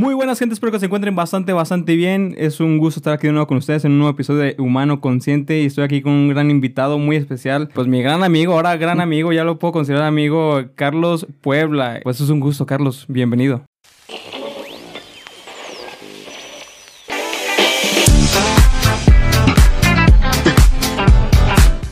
Muy buenas gente, espero que se encuentren bastante, bastante bien. Es un gusto estar aquí de nuevo con ustedes en un nuevo episodio de Humano Consciente y estoy aquí con un gran invitado muy especial. Pues mi gran amigo, ahora gran amigo, ya lo puedo considerar amigo, Carlos Puebla. Pues es un gusto, Carlos, bienvenido.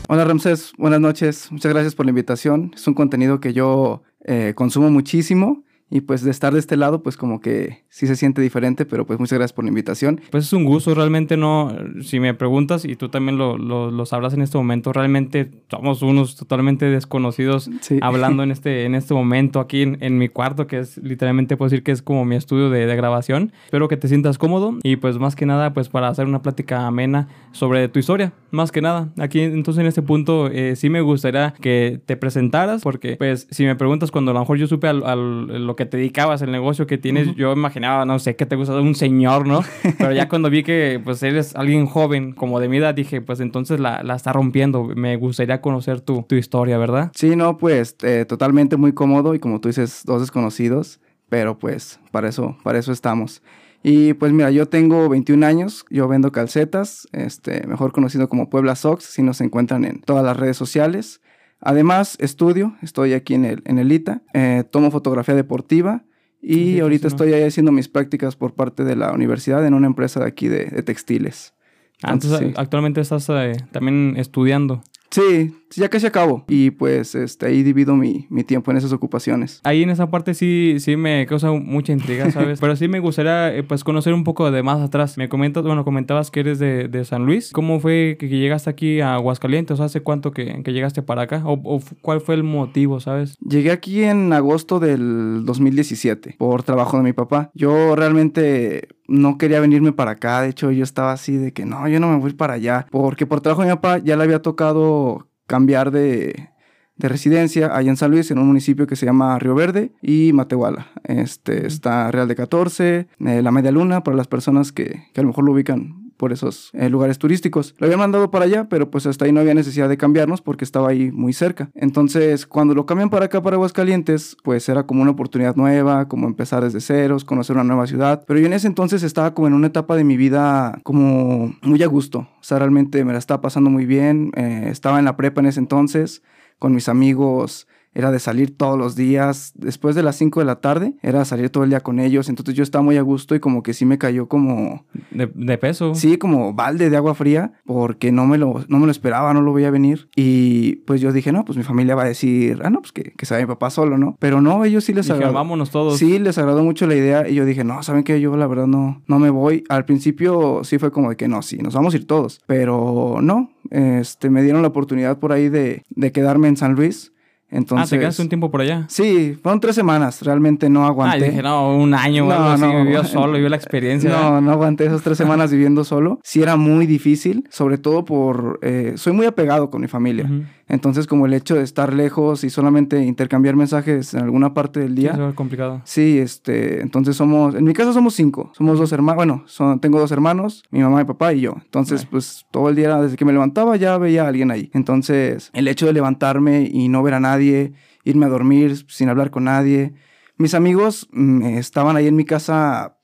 Hola Ramsés, buenas noches. Muchas gracias por la invitación. Es un contenido que yo eh, consumo muchísimo y pues de estar de este lado, pues como que sí se siente diferente, pero pues muchas gracias por la invitación. Pues es un gusto, realmente no, si me preguntas y tú también lo, lo, sabrás en este momento, realmente somos unos totalmente desconocidos hablando en este, en este momento aquí en, mi cuarto, que es literalmente puedo decir que es como mi estudio de, de, grabación. Espero que te sientas cómodo y pues más que nada pues para hacer una plática amena sobre tu historia, más que nada. Aquí entonces en este punto eh, sí me gustaría que te presentaras porque pues si me preguntas cuando a lo mejor yo supe al, al lo que te dedicabas, el negocio que tienes, yo imaginaba, no sé, que te gusta un señor, ¿no? Pero ya cuando vi que pues eres alguien joven, como de mi edad, dije, pues entonces la, la está rompiendo. Me gustaría conocer tu, tu historia, ¿verdad? Sí, no, pues eh, totalmente muy cómodo y como tú dices, dos desconocidos, pero pues para eso, para eso estamos. Y pues mira, yo tengo 21 años, yo vendo calcetas, este, mejor conocido como Puebla Sox, si nos encuentran en todas las redes sociales. Además, estudio, estoy aquí en el, en el ITA, eh, tomo fotografía deportiva y ahorita estoy ahí haciendo mis prácticas por parte de la universidad en una empresa de aquí de, textiles. Ah, entonces, actualmente estás eh, también estudiando. Sí, ya casi acabo. Y pues este, ahí divido mi, mi, tiempo en esas ocupaciones. Ahí en esa parte sí, sí me causa mucha intriga, ¿sabes? Pero sí me gustaría eh, pues conocer un poco de más atrás. Me comentas, bueno, comentabas que eres de, de San Luis. ¿Cómo fue que, llegaste aquí a Aguascalientes? ¿Hace cuánto que, que llegaste para acá? ¿O, ¿O, cuál fue el motivo, sabes? Llegué aquí en agosto del 2017 por trabajo de mi papá. Yo realmente no quería venirme para acá. De hecho, yo estaba así de que no, yo no me voy para allá. Porque por trabajo de mi papá ya le había tocado cambiar de, residencia allá en San Luis, en un municipio que se llama Río Verde y Matehuala. Este, está Real de 14, eh, La Media Luna, para las personas que, que a lo mejor lo ubican por esos eh, lugares turísticos. Lo habían mandado para allá, pero pues hasta ahí no había necesidad de cambiarnos porque estaba ahí muy cerca. Entonces, cuando lo cambian para acá, para Aguascalientes, pues era como una oportunidad nueva, como empezar desde ceros, conocer una nueva ciudad. Pero yo en ese entonces estaba como en una etapa de mi vida como muy a gusto. O sea, realmente me la estaba pasando muy bien. Eh, estaba en la prepa en ese entonces, con mis amigos era de salir todos los días. Después de las 5 de la tarde, era salir todo el día con ellos. Entonces yo estaba muy a gusto y como que sí me cayó como... De, peso. Sí, como balde de agua fría, porque no me, lo, no me lo esperaba, no lo veía venir. Y pues yo dije, no, pues mi familia va a decir, ah, no, pues que, que se mi papá solo, ¿no? Pero no, ellos sí les dije, agradó. vámonos todos. Sí, les agradó mucho la idea y yo dije, no, ¿saben qué? Yo la verdad no, no me voy. Al principio sí fue como de que no, sí, nos vamos a ir todos. Pero no, este, me dieron la oportunidad por ahí de, de quedarme en San Luis. Entonces, ah, ¿te quedaste un tiempo por allá? Sí, fueron tres semanas, realmente no aguanté. Ah, dije, no, un año o algo no, vivió solo, vivió la experiencia. No, no aguanté esas tres semanas viviendo solo. Sí era muy difícil, sobre todo por... Eh, soy muy apegado con mi familia. Entonces, como el hecho de estar lejos y solamente intercambiar mensajes en alguna parte del día. Sí, es complicado. Sí, este, entonces somos, en mi caso somos cinco. Somos dos hermanos, bueno, son, tengo dos hermanos, mi mamá, mi papá y yo. Entonces, pues todo el día, desde que me levantaba, ya veía a alguien ahí. Entonces, el hecho de levantarme y no ver a nadie, irme a dormir sin hablar con nadie. Mis amigos mm, estaban ahí en mi casa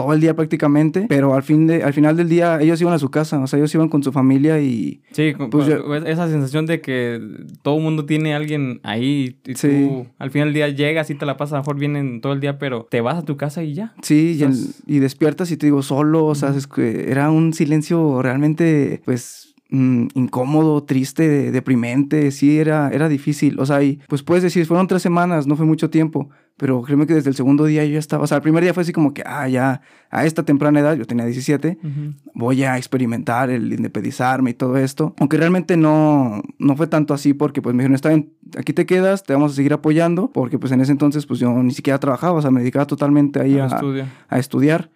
todo el día prácticamente, pero al, fin de, al final del día ellos iban a su casa, o sea, ellos iban con su familia y... Sí, pues, esa sensación de que todo el mundo tiene a alguien ahí y tú al final del día llegas y te la pasas, a lo mejor vienen todo el día, pero te vas a tu casa y ya. Sí, y, despiertas y te digo solo, o sea, es que era un silencio realmente, pues Mm, incómodo, triste, deprimente, sí, era, era difícil. O sea, y pues puedes decir, fueron tres semanas, no fue mucho tiempo, pero créeme que desde el segundo día yo ya estaba, o sea, el primer día fue así como que, ah, ya, a esta temprana edad, yo tenía 17, voy a experimentar el independizarme y todo esto. Aunque realmente no, no fue tanto así porque pues me dijeron, está bien, aquí te quedas, te vamos a seguir apoyando, porque pues en ese entonces pues yo ni siquiera trabajaba, o sea, me dedicaba totalmente ahí a, a estudiar.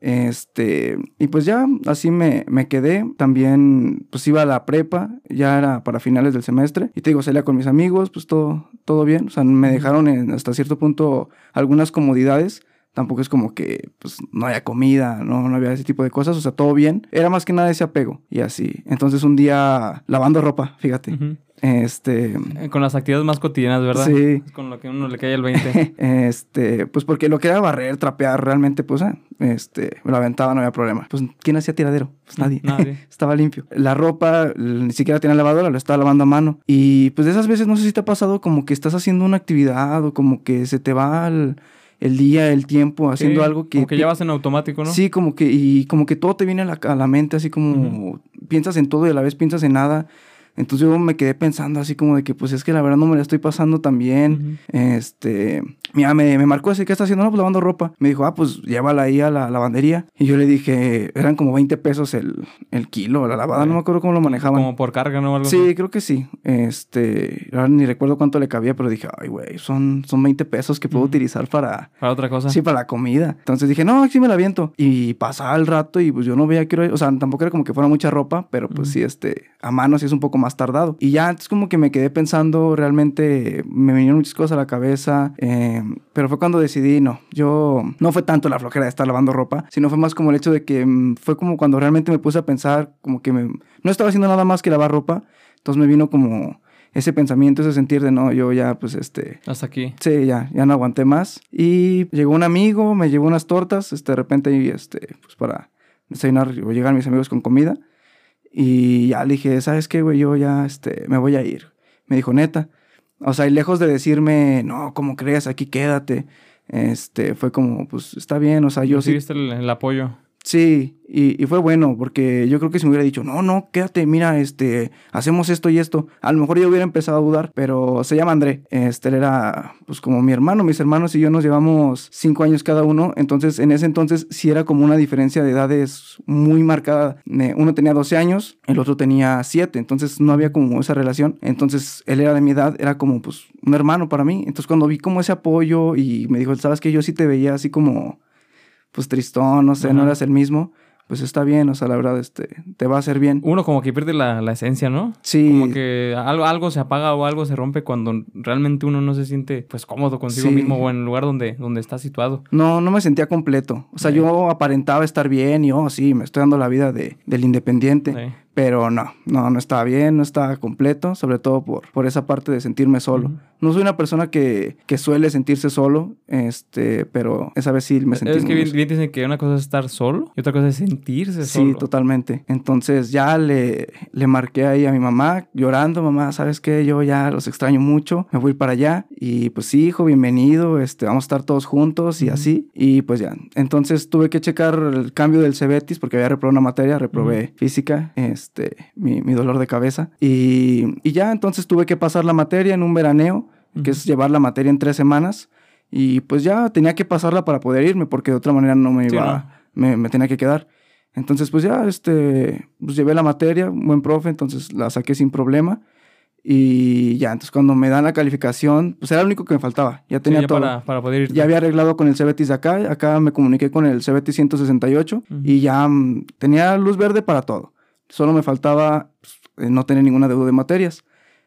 Este, y pues ya así me, me, quedé. También pues iba a la prepa, ya era para finales del semestre. Y te digo, salía con mis amigos, pues todo, todo bien. O sea, me dejaron en, hasta cierto punto algunas comodidades tampoco es como que pues no haya comida, no, no había ese tipo de cosas, o sea, todo bien. Era más que nada ese apego y así. Entonces un día lavando ropa, fíjate. Este. Eh, con las actividades más cotidianas, ¿verdad? Sí. con lo que uno le cae el 20. este, pues porque lo que era barrer, trapear, realmente, pues, eh, este, me lo aventaba, no había problema. Pues, ¿quién hacía tiradero? Pues nadie. Nadie. estaba limpio. La ropa, ni siquiera tenía lavadora, lo estaba lavando a mano. Y pues de esas veces, no sé si te ha pasado como que estás haciendo una actividad o como que se te va el, día, el tiempo, haciendo algo que... Como que ya vas en automático, ¿no? Sí, como que, y como que todo te viene a la, mente, así como piensas en todo y a la vez piensas en nada. Entonces yo me quedé pensando así como de que pues es que la verdad no me la estoy pasando tan bien. Este, mira, me, me marcó así, ¿qué está haciendo? No, pues lavando ropa. Me dijo, ah, pues llévala ahí a la lavandería. Y yo le dije, eran como 20 pesos el, el kilo, la lavada, no me acuerdo cómo lo manejaban. Como por carga, ¿no? sí, creo que sí. Este, ahora ni recuerdo cuánto le cabía, pero dije, ay, güey, son, son 20 pesos que puedo utilizar para... Para otra cosa. Sí, para la comida. Entonces dije, no, sí me la aviento. Y pasaba el rato y pues yo no veía que... O sea, tampoco era como que fuera mucha ropa, pero pues sí, este, a mano sí es un poco más tardado. Y ya antes como que me quedé pensando, realmente me vinieron muchas cosas a la cabeza, eh, pero fue cuando decidí, no, yo no fue tanto la flojera de estar lavando ropa, sino fue más como el hecho de que mm, fue como cuando realmente me puse a pensar, como que me, no estaba haciendo nada más que lavar ropa, entonces me vino como ese pensamiento, ese sentir de no, yo ya pues este... Hasta aquí. Sí, ya, ya no aguanté más. Y llegó un amigo, me llevó unas tortas, este, de repente, y este, pues para desayunar o llegar mis amigos con comida. Y ya le dije, ¿sabes qué, güey? Yo ya este, me voy a ir. Me dijo, neta. O sea, y lejos de decirme, no, ¿cómo crees? Aquí quédate. Este, fue como, pues está bien, o sea, yo sí. viste el apoyo. Sí, y, fue bueno, porque yo creo que si me hubiera dicho, no, no, quédate, mira, este, hacemos esto y esto, a lo mejor yo hubiera empezado a dudar, pero se llama André, este, era, pues como mi hermano, mis hermanos y yo nos llevamos cinco años cada uno, entonces en ese entonces sí era como una diferencia de edades muy marcada, uno tenía 12 años, el otro tenía 7, entonces no había como esa relación, entonces él era de mi edad, era como pues un hermano para mí, entonces cuando vi como ese apoyo y me dijo, sabes que yo sí te veía así como pues tristón, no sé, no eras el mismo, pues está bien, o sea, la verdad, este, te va a hacer bien. Uno como que pierde la, esencia, ¿no? Sí. Como que algo, algo se apaga o algo se rompe cuando realmente uno no se siente, pues, cómodo consigo mismo o en el lugar donde, donde está situado. No, no me sentía completo. O sea, yo aparentaba estar bien y, oh, sí, me estoy dando la vida de, del independiente. Pero no, no, no estaba bien, no estaba completo, sobre todo por, por esa parte de sentirme solo. No soy una persona que, que, suele sentirse solo, este, pero esa vez sí me sentí. Es que bien, dicen que una cosa es estar solo y otra cosa es sentirse solo. Sí, totalmente. Entonces ya le, le marqué ahí a mi mamá llorando, mamá, ¿sabes qué? Yo ya los extraño mucho, me voy para allá. Y pues sí, hijo, bienvenido, este, vamos a estar todos juntos y así. Y pues ya, entonces tuve que checar el cambio del Cebetis porque había reprobado una materia, reprobé física. Este, este, mi, dolor de cabeza. Y, ya entonces tuve que pasar la materia en un veraneo, que es llevar la materia en tres semanas. Y pues ya tenía que pasarla para poder irme, porque de otra manera no me iba, Me, tenía que quedar. Entonces, pues ya, este, pues llevé la materia, un buen profe, entonces la saqué sin problema. Y ya, entonces cuando me dan la calificación, pues era lo único que me faltaba. Ya tenía todo. Para, poder. Ya había arreglado con el CBTIS de acá. Acá me comuniqué con el CBT 168 y ya mm, tenía luz verde para todo. Solo me faltaba pues, eh, no tener ninguna deuda de materias.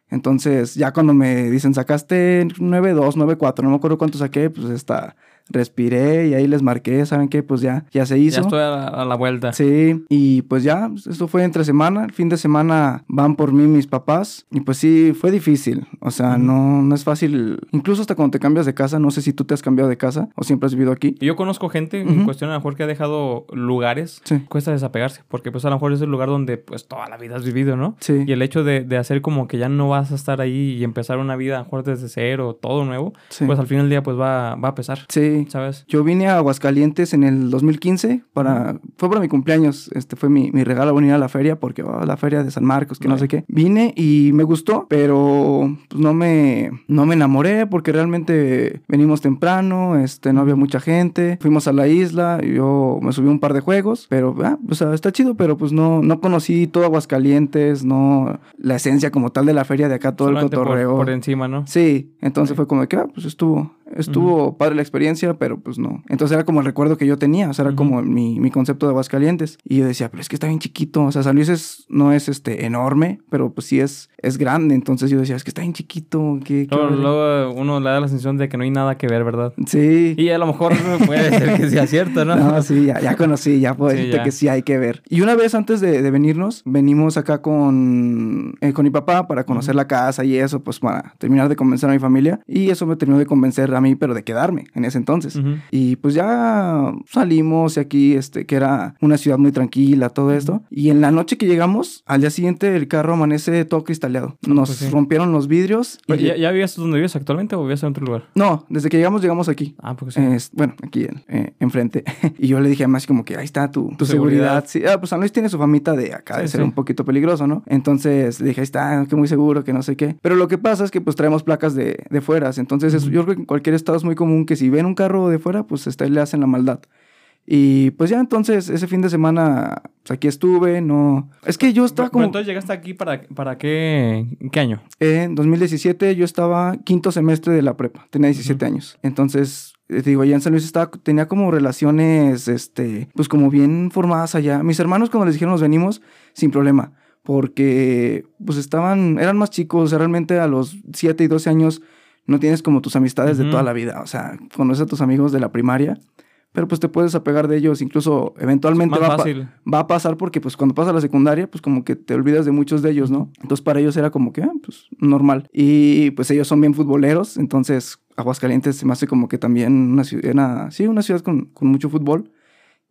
Entonces, ya cuando me dicen, sacaste 9.2, 9.4, no me acuerdo cuánto saqué, pues está respiré y ahí les marqué, ¿saben qué? Pues ya, ya se hizo. Ya estoy a la, vuelta. Sí, y pues ya, esto fue entre semana, el fin de semana van por mí mis papás y pues sí, fue difícil, o sea, no, no es fácil, incluso hasta cuando te cambias de casa, no sé si tú te has cambiado de casa o siempre has vivido aquí. Yo conozco gente, en cuestión a lo mejor que ha dejado lugares, sí. cuesta desapegarse, porque pues a lo mejor es el lugar donde pues toda la vida has vivido, ¿no? Sí. Y el hecho de, de hacer como que ya no vas a estar ahí y empezar una vida a lo mejor desde cero, todo nuevo, pues al final del día pues va, va a pesar. Sí. ¿Sabes? Yo vine a Aguascalientes en el 2015 para... Fue para mi cumpleaños, este fue mi, mi regalo venir a la feria porque oh, la feria de San Marcos, que no sé qué. Vine y me gustó, pero pues, no me, no me enamoré porque realmente venimos temprano, este, no había mucha gente. Fuimos a la isla, yo me subí un par de juegos, pero ah, o sea, está chido, pero pues no, no conocí todo Aguascalientes, no la esencia como tal de la feria de acá, todo el cotorreo. Por, encima, ¿no? Sí, entonces fue como que, ah, pues estuvo, estuvo padre la experiencia, pero pues no. Entonces era como el recuerdo que yo tenía, o sea, era como mi, mi, concepto de Aguascalientes. Y yo decía, pero es que está bien chiquito, o sea, San Luis es, no es este enorme, pero pues sí es, es grande. Entonces yo decía, es que está bien chiquito. ¿qué, luego, uno le da la sensación de que no hay nada que ver, ¿verdad? Sí. Y a lo mejor puede ser que sea cierto, ¿no? No, sí, ya, ya conocí, ya puedo decirte que sí hay que ver. Y una vez antes de, venirnos, venimos acá con, eh, con mi papá para conocer la casa y eso, pues para terminar de convencer a mi familia. Y eso me terminó de convencer a mí, pero de quedarme en ese entonces. Y pues ya salimos y aquí, este, que era una ciudad muy tranquila, todo esto. Y en la noche que llegamos, al día siguiente el carro amanece todo cristaleado. Ah, Nos pues rompieron los vidrios. Y... ¿Ya, ¿Ya vivías donde vives actualmente o vivías en otro lugar? No, desde que llegamos, llegamos aquí. Ah, porque sí. bueno, aquí eh, enfrente. y yo le dije además como que ahí está tu, tu seguridad. Sí, ah, pues San Luis tiene su famita de acá, de ser un poquito peligroso, ¿no? Entonces le dije, ahí está, que muy seguro, que no sé qué. Pero lo que pasa es que pues traemos placas de, de fueras. Entonces yo creo que en cualquier estado es muy común que si ven un carro de fuera, pues este, le hacen la maldad. Y pues ya entonces ese fin de semana pues aquí estuve, no... Es que yo estaba como... Entonces llegaste aquí para, para qué, qué año? En 2017 yo estaba quinto semestre de la prepa, tenía 17 años. Entonces, eh, digo, allá en San Luis estaba, tenía como relaciones, este, pues como bien formadas allá. Mis hermanos cuando les dijeron nos venimos, sin problema, porque pues estaban, eran más chicos, realmente a los 7 y 12 años no tienes como tus amistades de toda la vida, o sea, conoces a tus amigos de la primaria pero pues te puedes apegar de ellos, incluso eventualmente va, va, a pasar porque pues cuando pasa la secundaria, pues como que te olvidas de muchos de ellos, ¿no? Entonces para ellos era como que, ah, pues normal. Y pues ellos son bien futboleros, entonces Aguascalientes se me hace como que también una ciudad, sí, una ciudad con, con mucho fútbol.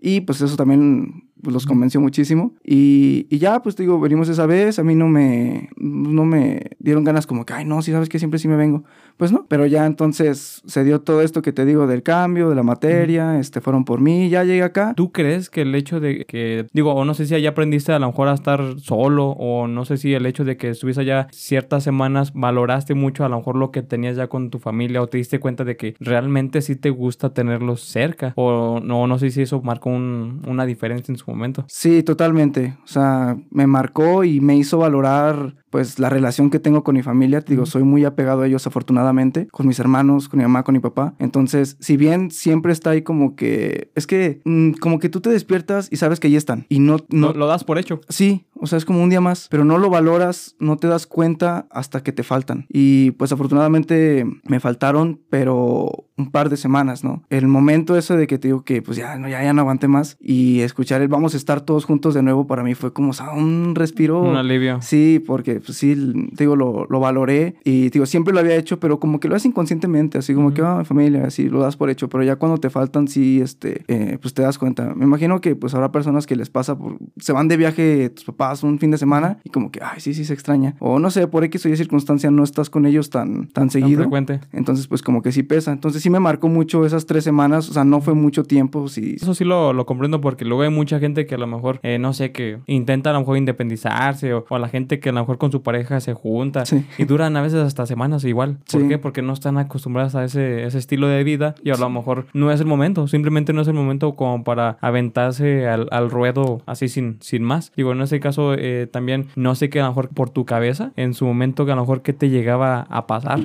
Y pues eso también pues, los convenció muchísimo. Y, y, ya, pues te digo, venimos esa vez, a mí no me, no me dieron ganas como que, ay, no, si sabes que siempre sí me vengo. Pues no, pero ya entonces se dio todo esto que te digo del cambio, de la materia, este, fueron por mí, ya llegué acá. ¿Tú crees que el hecho de que, digo, o no sé si allá aprendiste a lo mejor a estar solo, o no sé si el hecho de que estuviste allá ciertas semanas, valoraste mucho a lo mejor lo que tenías ya con tu familia, o te diste cuenta de que realmente sí te gusta tenerlos cerca, o no, no sé si eso marcó un, una diferencia en su momento. Sí, totalmente. O sea, me marcó y me hizo valorar pues la relación que tengo con mi familia, te digo, soy muy apegado a ellos afortunadamente, con mis hermanos, con mi mamá, con mi papá. Entonces, si bien siempre está ahí como que, es que mm, como que tú te despiertas y sabes que ahí están y no, no... Lo das por hecho. Sí, o sea, es como un día más, pero no lo valoras, no te das cuenta hasta que te faltan. Y pues afortunadamente me faltaron, pero un par de semanas, ¿no? El momento ese de que te digo que pues ya no, ya, ya no aguanté más y escuchar el vamos a estar todos juntos de nuevo para mí fue como o sea, un respiro. Un alivio. Sí, porque pues sí, te digo, lo, lo valoré y digo, siempre lo había hecho, pero como que lo haces inconscientemente, así como que, ah, familia, así lo das por hecho, pero ya cuando te faltan, sí, este, eh, pues te das cuenta. Me imagino que pues habrá personas que les pasa, por, se van de viaje tus papás un fin de semana y como que, ay, sí, sí, se extraña. O no sé, por X o Y circunstancia no estás con ellos tan, tan seguido. frecuente. Entonces, pues como que sí pesa. Entonces sí me marcó mucho esas tres semanas, o sea, no fue mucho tiempo. Sí. Eso sí lo, lo comprendo porque luego hay mucha gente que a lo mejor, eh, no sé, que intenta a lo mejor independizarse o, a la gente que a lo mejor con su pareja se junta y duran a veces hasta semanas igual. ¿Por qué? Porque no están acostumbradas a ese, ese estilo de vida y a lo mejor no es el momento, simplemente no es el momento como para aventarse al, al ruedo así sin, sin más. Digo, en ese caso eh, también no sé qué a lo mejor por tu cabeza en su momento que a lo mejor qué te llegaba a pasar.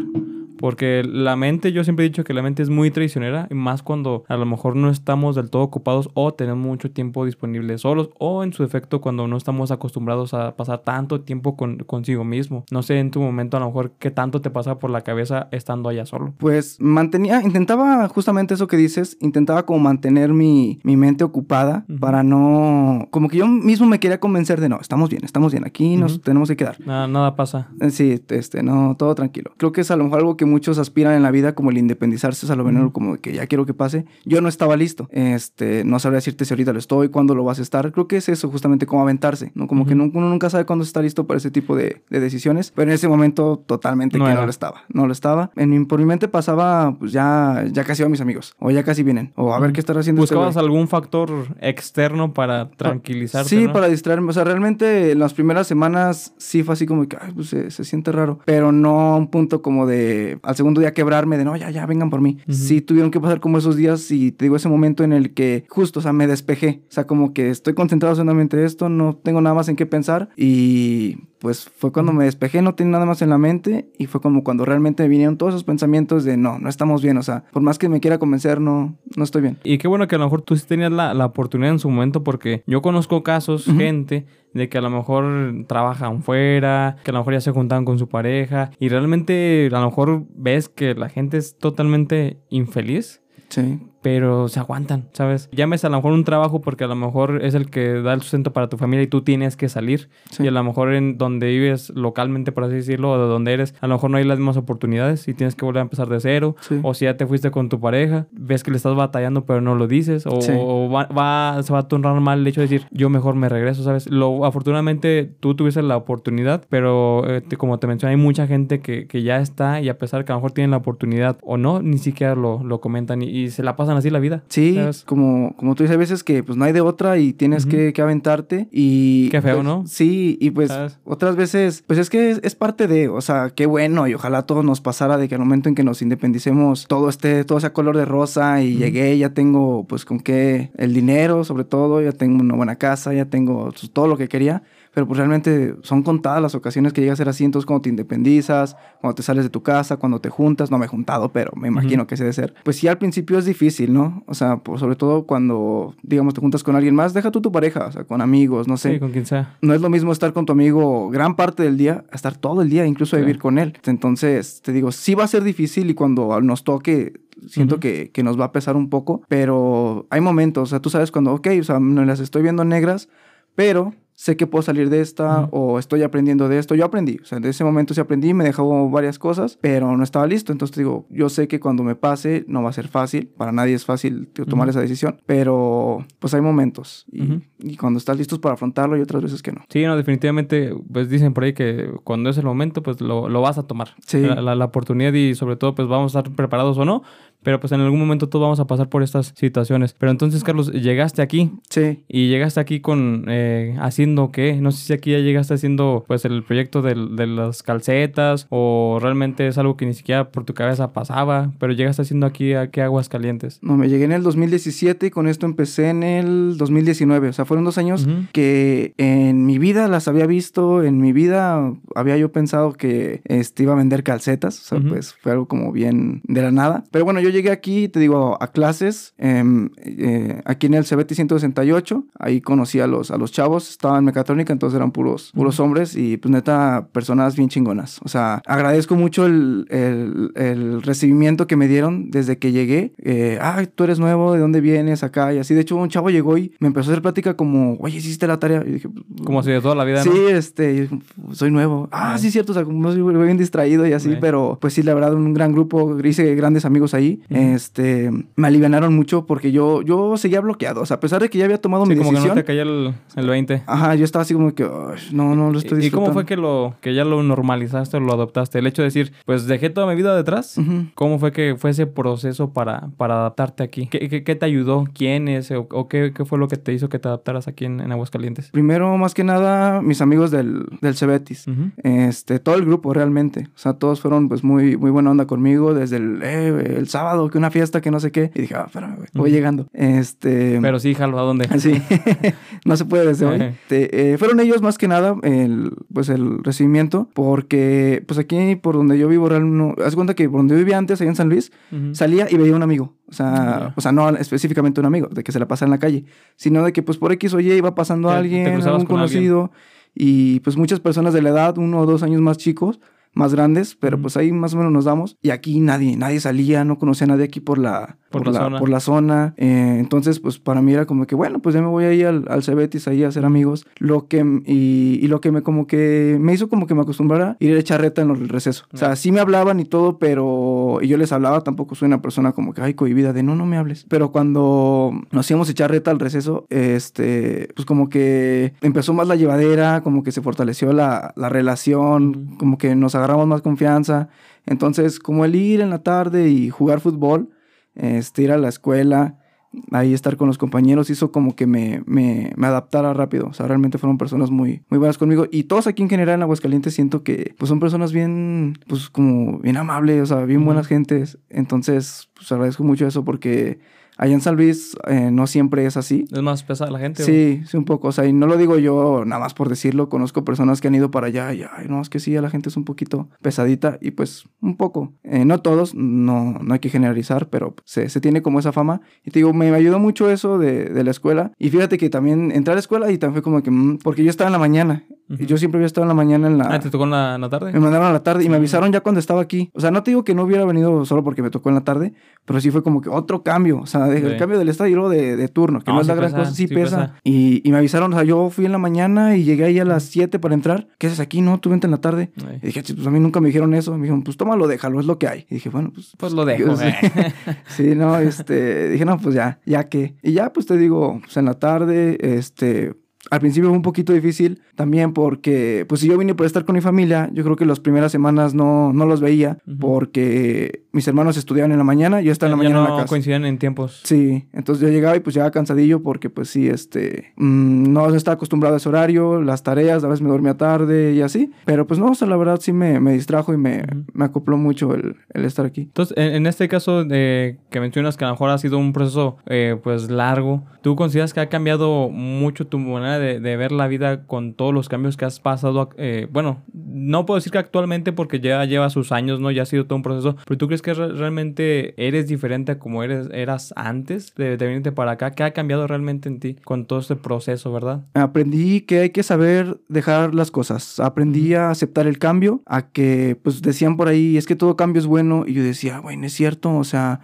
Porque la mente, yo siempre he dicho que la mente es muy traicionera, más cuando a lo mejor no estamos del todo ocupados o tenemos mucho tiempo disponible solos, o en su efecto cuando no estamos acostumbrados a pasar tanto tiempo con, consigo mismo. No sé en tu momento a lo mejor qué tanto te pasa por la cabeza estando allá solo. Pues mantenía, intentaba justamente eso que dices, intentaba como mantener mi, mi mente ocupada para no, como que yo mismo me quería convencer de no, estamos bien, estamos bien, aquí nos tenemos que quedar. Nada, nada pasa. Eh, sí, este, no, todo tranquilo. Creo que es a lo mejor algo que muchos aspiran en la vida, como el independizarse, a lo menos como que ya quiero que pase. Yo no estaba listo. Este, no sabría decirte si ahorita lo estoy, cuándo lo vas a estar. Creo que es eso, justamente como aventarse, ¿no? Como que uno nunca sabe cuándo está listo para ese tipo de, decisiones, pero en ese momento totalmente no, que no lo estaba. No lo estaba. En por mi mente pasaba, pues ya, ya casi a mis amigos, o ya casi vienen, o a ver qué estar haciendo. Este ¿Buscabas algún factor externo para ah, tranquilizarte? Sí, para distraerme. O sea, realmente en las primeras semanas sí fue así como que, ay, pues se, se siente raro, pero no a un punto como de al segundo día quebrarme de no, ya, ya, vengan por mí. Sí tuvieron que pasar como esos días y te digo ese momento en el que justo, o sea, me despejé. O sea, como que estoy concentrado solamente en esto, no tengo nada más en qué pensar y pues fue cuando me despejé, no tenía nada más en la mente y fue como cuando realmente me vinieron todos esos pensamientos de no, no estamos bien, o sea, por más que me quiera convencer, no, no estoy bien. Y qué bueno que a lo mejor tú sí tenías la, la oportunidad en su momento porque yo conozco casos, gente de que a lo mejor trabajan fuera, que a lo mejor ya se juntaban con su pareja y realmente a lo mejor ves que la gente es totalmente infeliz. Sí pero se aguantan, ¿sabes? Llames a lo mejor un trabajo porque a lo mejor es el que da el sustento para tu familia y tú tienes que salir. Y a lo mejor en donde vives localmente, por así decirlo, o de donde eres, a lo mejor no hay las mismas oportunidades y tienes que volver a empezar de cero. O si ya te fuiste con tu pareja, ves que le estás batallando pero no lo dices. O, va, se va a tornar mal el hecho de decir, yo mejor me regreso, ¿sabes? Lo, afortunadamente tú tuviste la oportunidad, pero eh, como te mencioné, hay mucha gente que, que, ya está y a pesar que a lo mejor tienen la oportunidad o no, ni siquiera lo, lo comentan y, y se la pasan así la vida. Sí, como, como tú dices, a veces que pues no hay de otra y tienes que, aventarte y... Qué feo, pues, ¿no? Sí, y pues otras veces, pues es que es, parte de, o sea, qué bueno y ojalá todo nos pasara de que al momento en que nos independicemos todo esté, todo sea color de rosa y llegué, ya tengo pues con qué el dinero sobre todo, ya tengo una buena casa, ya tengo pues, todo lo que quería pero pues realmente son contadas las ocasiones que llega a ser así, entonces cuando te independizas, cuando te sales de tu casa, cuando te juntas, no me he juntado, pero me imagino que se debe ser, pues sí al principio es difícil, ¿no? O sea, pues sobre todo cuando, digamos, te juntas con alguien más, deja tú tu pareja, o sea, con amigos, no sé. Sí, con quien sea. No es lo mismo estar con tu amigo gran parte del día, a estar todo el día, incluso vivir con él. Entonces, te digo, sí va a ser difícil y cuando nos toque siento que, que, nos va a pesar un poco, pero hay momentos, o sea, tú sabes cuando, ok, o sea, me las estoy viendo negras, pero sé que puedo salir de esta o estoy aprendiendo de esto. Yo aprendí, o sea, en ese momento sí aprendí, me dejó varias cosas, pero no estaba listo. Entonces digo, yo sé que cuando me pase no va a ser fácil, para nadie es fácil tomar esa decisión, pero pues hay momentos y, y, cuando estás listo para afrontarlo y otras veces que no. Sí, no, definitivamente, pues dicen por ahí que cuando es el momento, pues lo, lo vas a tomar. Sí. La, la, oportunidad y sobre todo, pues vamos a estar preparados o no, pero pues en algún momento todos vamos a pasar por estas situaciones. Pero entonces, Carlos, llegaste aquí. Sí. Y llegaste aquí con, eh, haciendo qué? No sé si aquí ya llegaste haciendo pues el proyecto de, de, las calcetas o realmente es algo que ni siquiera por tu cabeza pasaba, pero llegaste haciendo aquí a qué aguas calientes. No, me llegué en el 2017 y con esto empecé en el 2019. O sea, fueron dos años que en mi vida las había visto, en mi vida había yo pensado que este, iba a vender calcetas. O sea, pues fue algo como bien de la nada. Pero bueno, yo llegué aquí, te digo, a clases, em, eh, aquí en el CBT 168, ahí conocí a los, a los chavos, estaba en mecatrónica, entonces eran puros, puros hombres y pues neta, personas bien chingonas. O sea, agradezco mucho el, el, recibimiento que me dieron desde que llegué. Eh, Ay, tú eres nuevo, ¿de dónde vienes acá? Y así, de hecho, un chavo llegó y me empezó a hacer plática como, oye, ¿hiciste la tarea? Y dije, como si de toda la vida, Sí, este, soy nuevo. Ah, sí, cierto, o sea, como soy bien distraído y así, pero pues sí, la verdad, un gran grupo, hice grandes amigos ahí este, me alivianaron mucho porque yo, yo seguía bloqueado. O sea, a pesar de que ya había tomado mi como decisión. Que no te caía el, el 20. Ajá, yo estaba así como que, no, no lo estoy disfrutando. ¿Y cómo fue que, lo, que ya lo normalizaste o lo adoptaste? El hecho de decir, pues dejé toda mi vida detrás. ¿Cómo fue que fue ese proceso para, para adaptarte aquí? ¿Qué, qué, te ayudó? ¿Quiénes? ¿O, o qué, qué, fue lo que te hizo que te adaptaras aquí en, en Aguascalientes? Primero, más que nada, mis amigos del, del Cebetis. este, todo el grupo realmente. O sea, todos fueron pues muy, muy buena onda conmigo desde el, eh, el sábado que una fiesta, que no sé qué. Y dije, ah, espérame, voy llegando. Este... Pero sí, jalo, ¿a dónde? Sí, no se puede desde hoy. Este, eh, fueron ellos más que nada el, pues el recibimiento, porque pues aquí por donde yo vivo, realmente, no, haz cuenta que por donde yo vivía antes, allá en San Luis, salía y veía un amigo. O sea, o sea, no específicamente un amigo, de que se la pasa en la calle, sino de que pues por X o Y iba pasando alguien, algún conocido, y pues muchas personas de la edad, uno o dos años más chicos, más grandes, pero pues ahí más o menos nos damos. Y aquí nadie, nadie salía, no conocía a nadie aquí por la, por, la, zona. Por la zona. Eh, entonces, pues para mí era como que, bueno, pues ya me voy ahí al, al Cebetis ahí a hacer amigos. Lo que, y, y, lo que me como que me hizo como que me acostumbrara a ir a echar reta en el receso. O sea, sí me hablaban y todo, pero y yo les hablaba, tampoco soy una persona como que, ay, cohibida de no, no me hables. Pero cuando nos íbamos a echar reta al receso, este, pues como que empezó más la llevadera, como que se fortaleció la, la relación, como que nos agarramos más confianza. Entonces, como el ir en la tarde y jugar fútbol, este, ir a la escuela, ahí estar con los compañeros, hizo como que me, me, me, adaptara rápido. O sea, realmente fueron personas muy, muy buenas conmigo. Y todos aquí en general en Aguascalientes siento que pues, son personas bien, pues como bien amables, o sea, bien buenas gentes. Entonces, pues agradezco mucho eso porque Allá en San Luis eh, no siempre es así. ¿Es más pesada la gente? Sí, sí, un poco. O sea, y no lo digo yo nada más por decirlo. Conozco personas que han ido para allá y, ay, no, es que sí, la gente es un poquito pesadita y pues un poco. Eh, no todos, no, no hay que generalizar, pero se, se, tiene como esa fama. Y te digo, me ayudó mucho eso de, de, la escuela. Y fíjate que también entré a la escuela y también fue como que, mm, porque yo estaba en la mañana. Y yo siempre había estado en la mañana en la... Ah, ¿te tocó en la, tarde? Me mandaron a la tarde y me avisaron ya cuando estaba aquí. O sea, no te digo que no hubiera venido solo porque me tocó en la tarde, pero sí fue como que otro cambio. O sea, el cambio del estadio y luego de, de turno, que no, es la gran cosa, sí, pesa. Y, y, me avisaron, o sea, yo fui en la mañana y llegué ahí a las 7 para entrar. ¿Qué haces aquí? No, tú vente en la tarde. Y dije, pues a mí nunca me dijeron eso. Me dijeron, pues tómalo, déjalo, es lo que hay. Y dije, bueno, pues... Pues lo dejo. Sí, sí no, este... Dije, no, pues ya, ya que... Y ya, pues te digo, pues en la tarde, este al principio fue un poquito difícil también porque, pues si yo vine por estar con mi familia, yo creo que las primeras semanas no, no los veía porque mis hermanos estudiaban en la mañana, yo estaba en la mañana en la casa. coincidían en tiempos. Sí, entonces yo llegaba y pues llegaba cansadillo porque pues sí, este, mmm, no estaba acostumbrado a ese horario, las tareas, a veces me dormía tarde y así, pero pues no, o sea, la verdad sí me, me distrajo y me, me acopló mucho el, el, estar aquí. Entonces, en, en este caso de que mencionas que a lo mejor ha sido un proceso eh, pues largo, ¿tú consideras que ha cambiado mucho tu manera de, de, ver la vida con todos los cambios que has pasado. Eh, bueno, no puedo decir que actualmente porque ya lleva sus años, ¿no? Ya ha sido todo un proceso. Pero tú crees que realmente eres diferente a como eres, eras antes de, de venirte para acá? ¿Qué ha cambiado realmente en ti con todo este proceso, verdad? Aprendí que hay que saber dejar las cosas. Aprendí a aceptar el cambio, a que pues decían por ahí, es que todo cambio es bueno. Y yo decía, bueno, es cierto, o sea,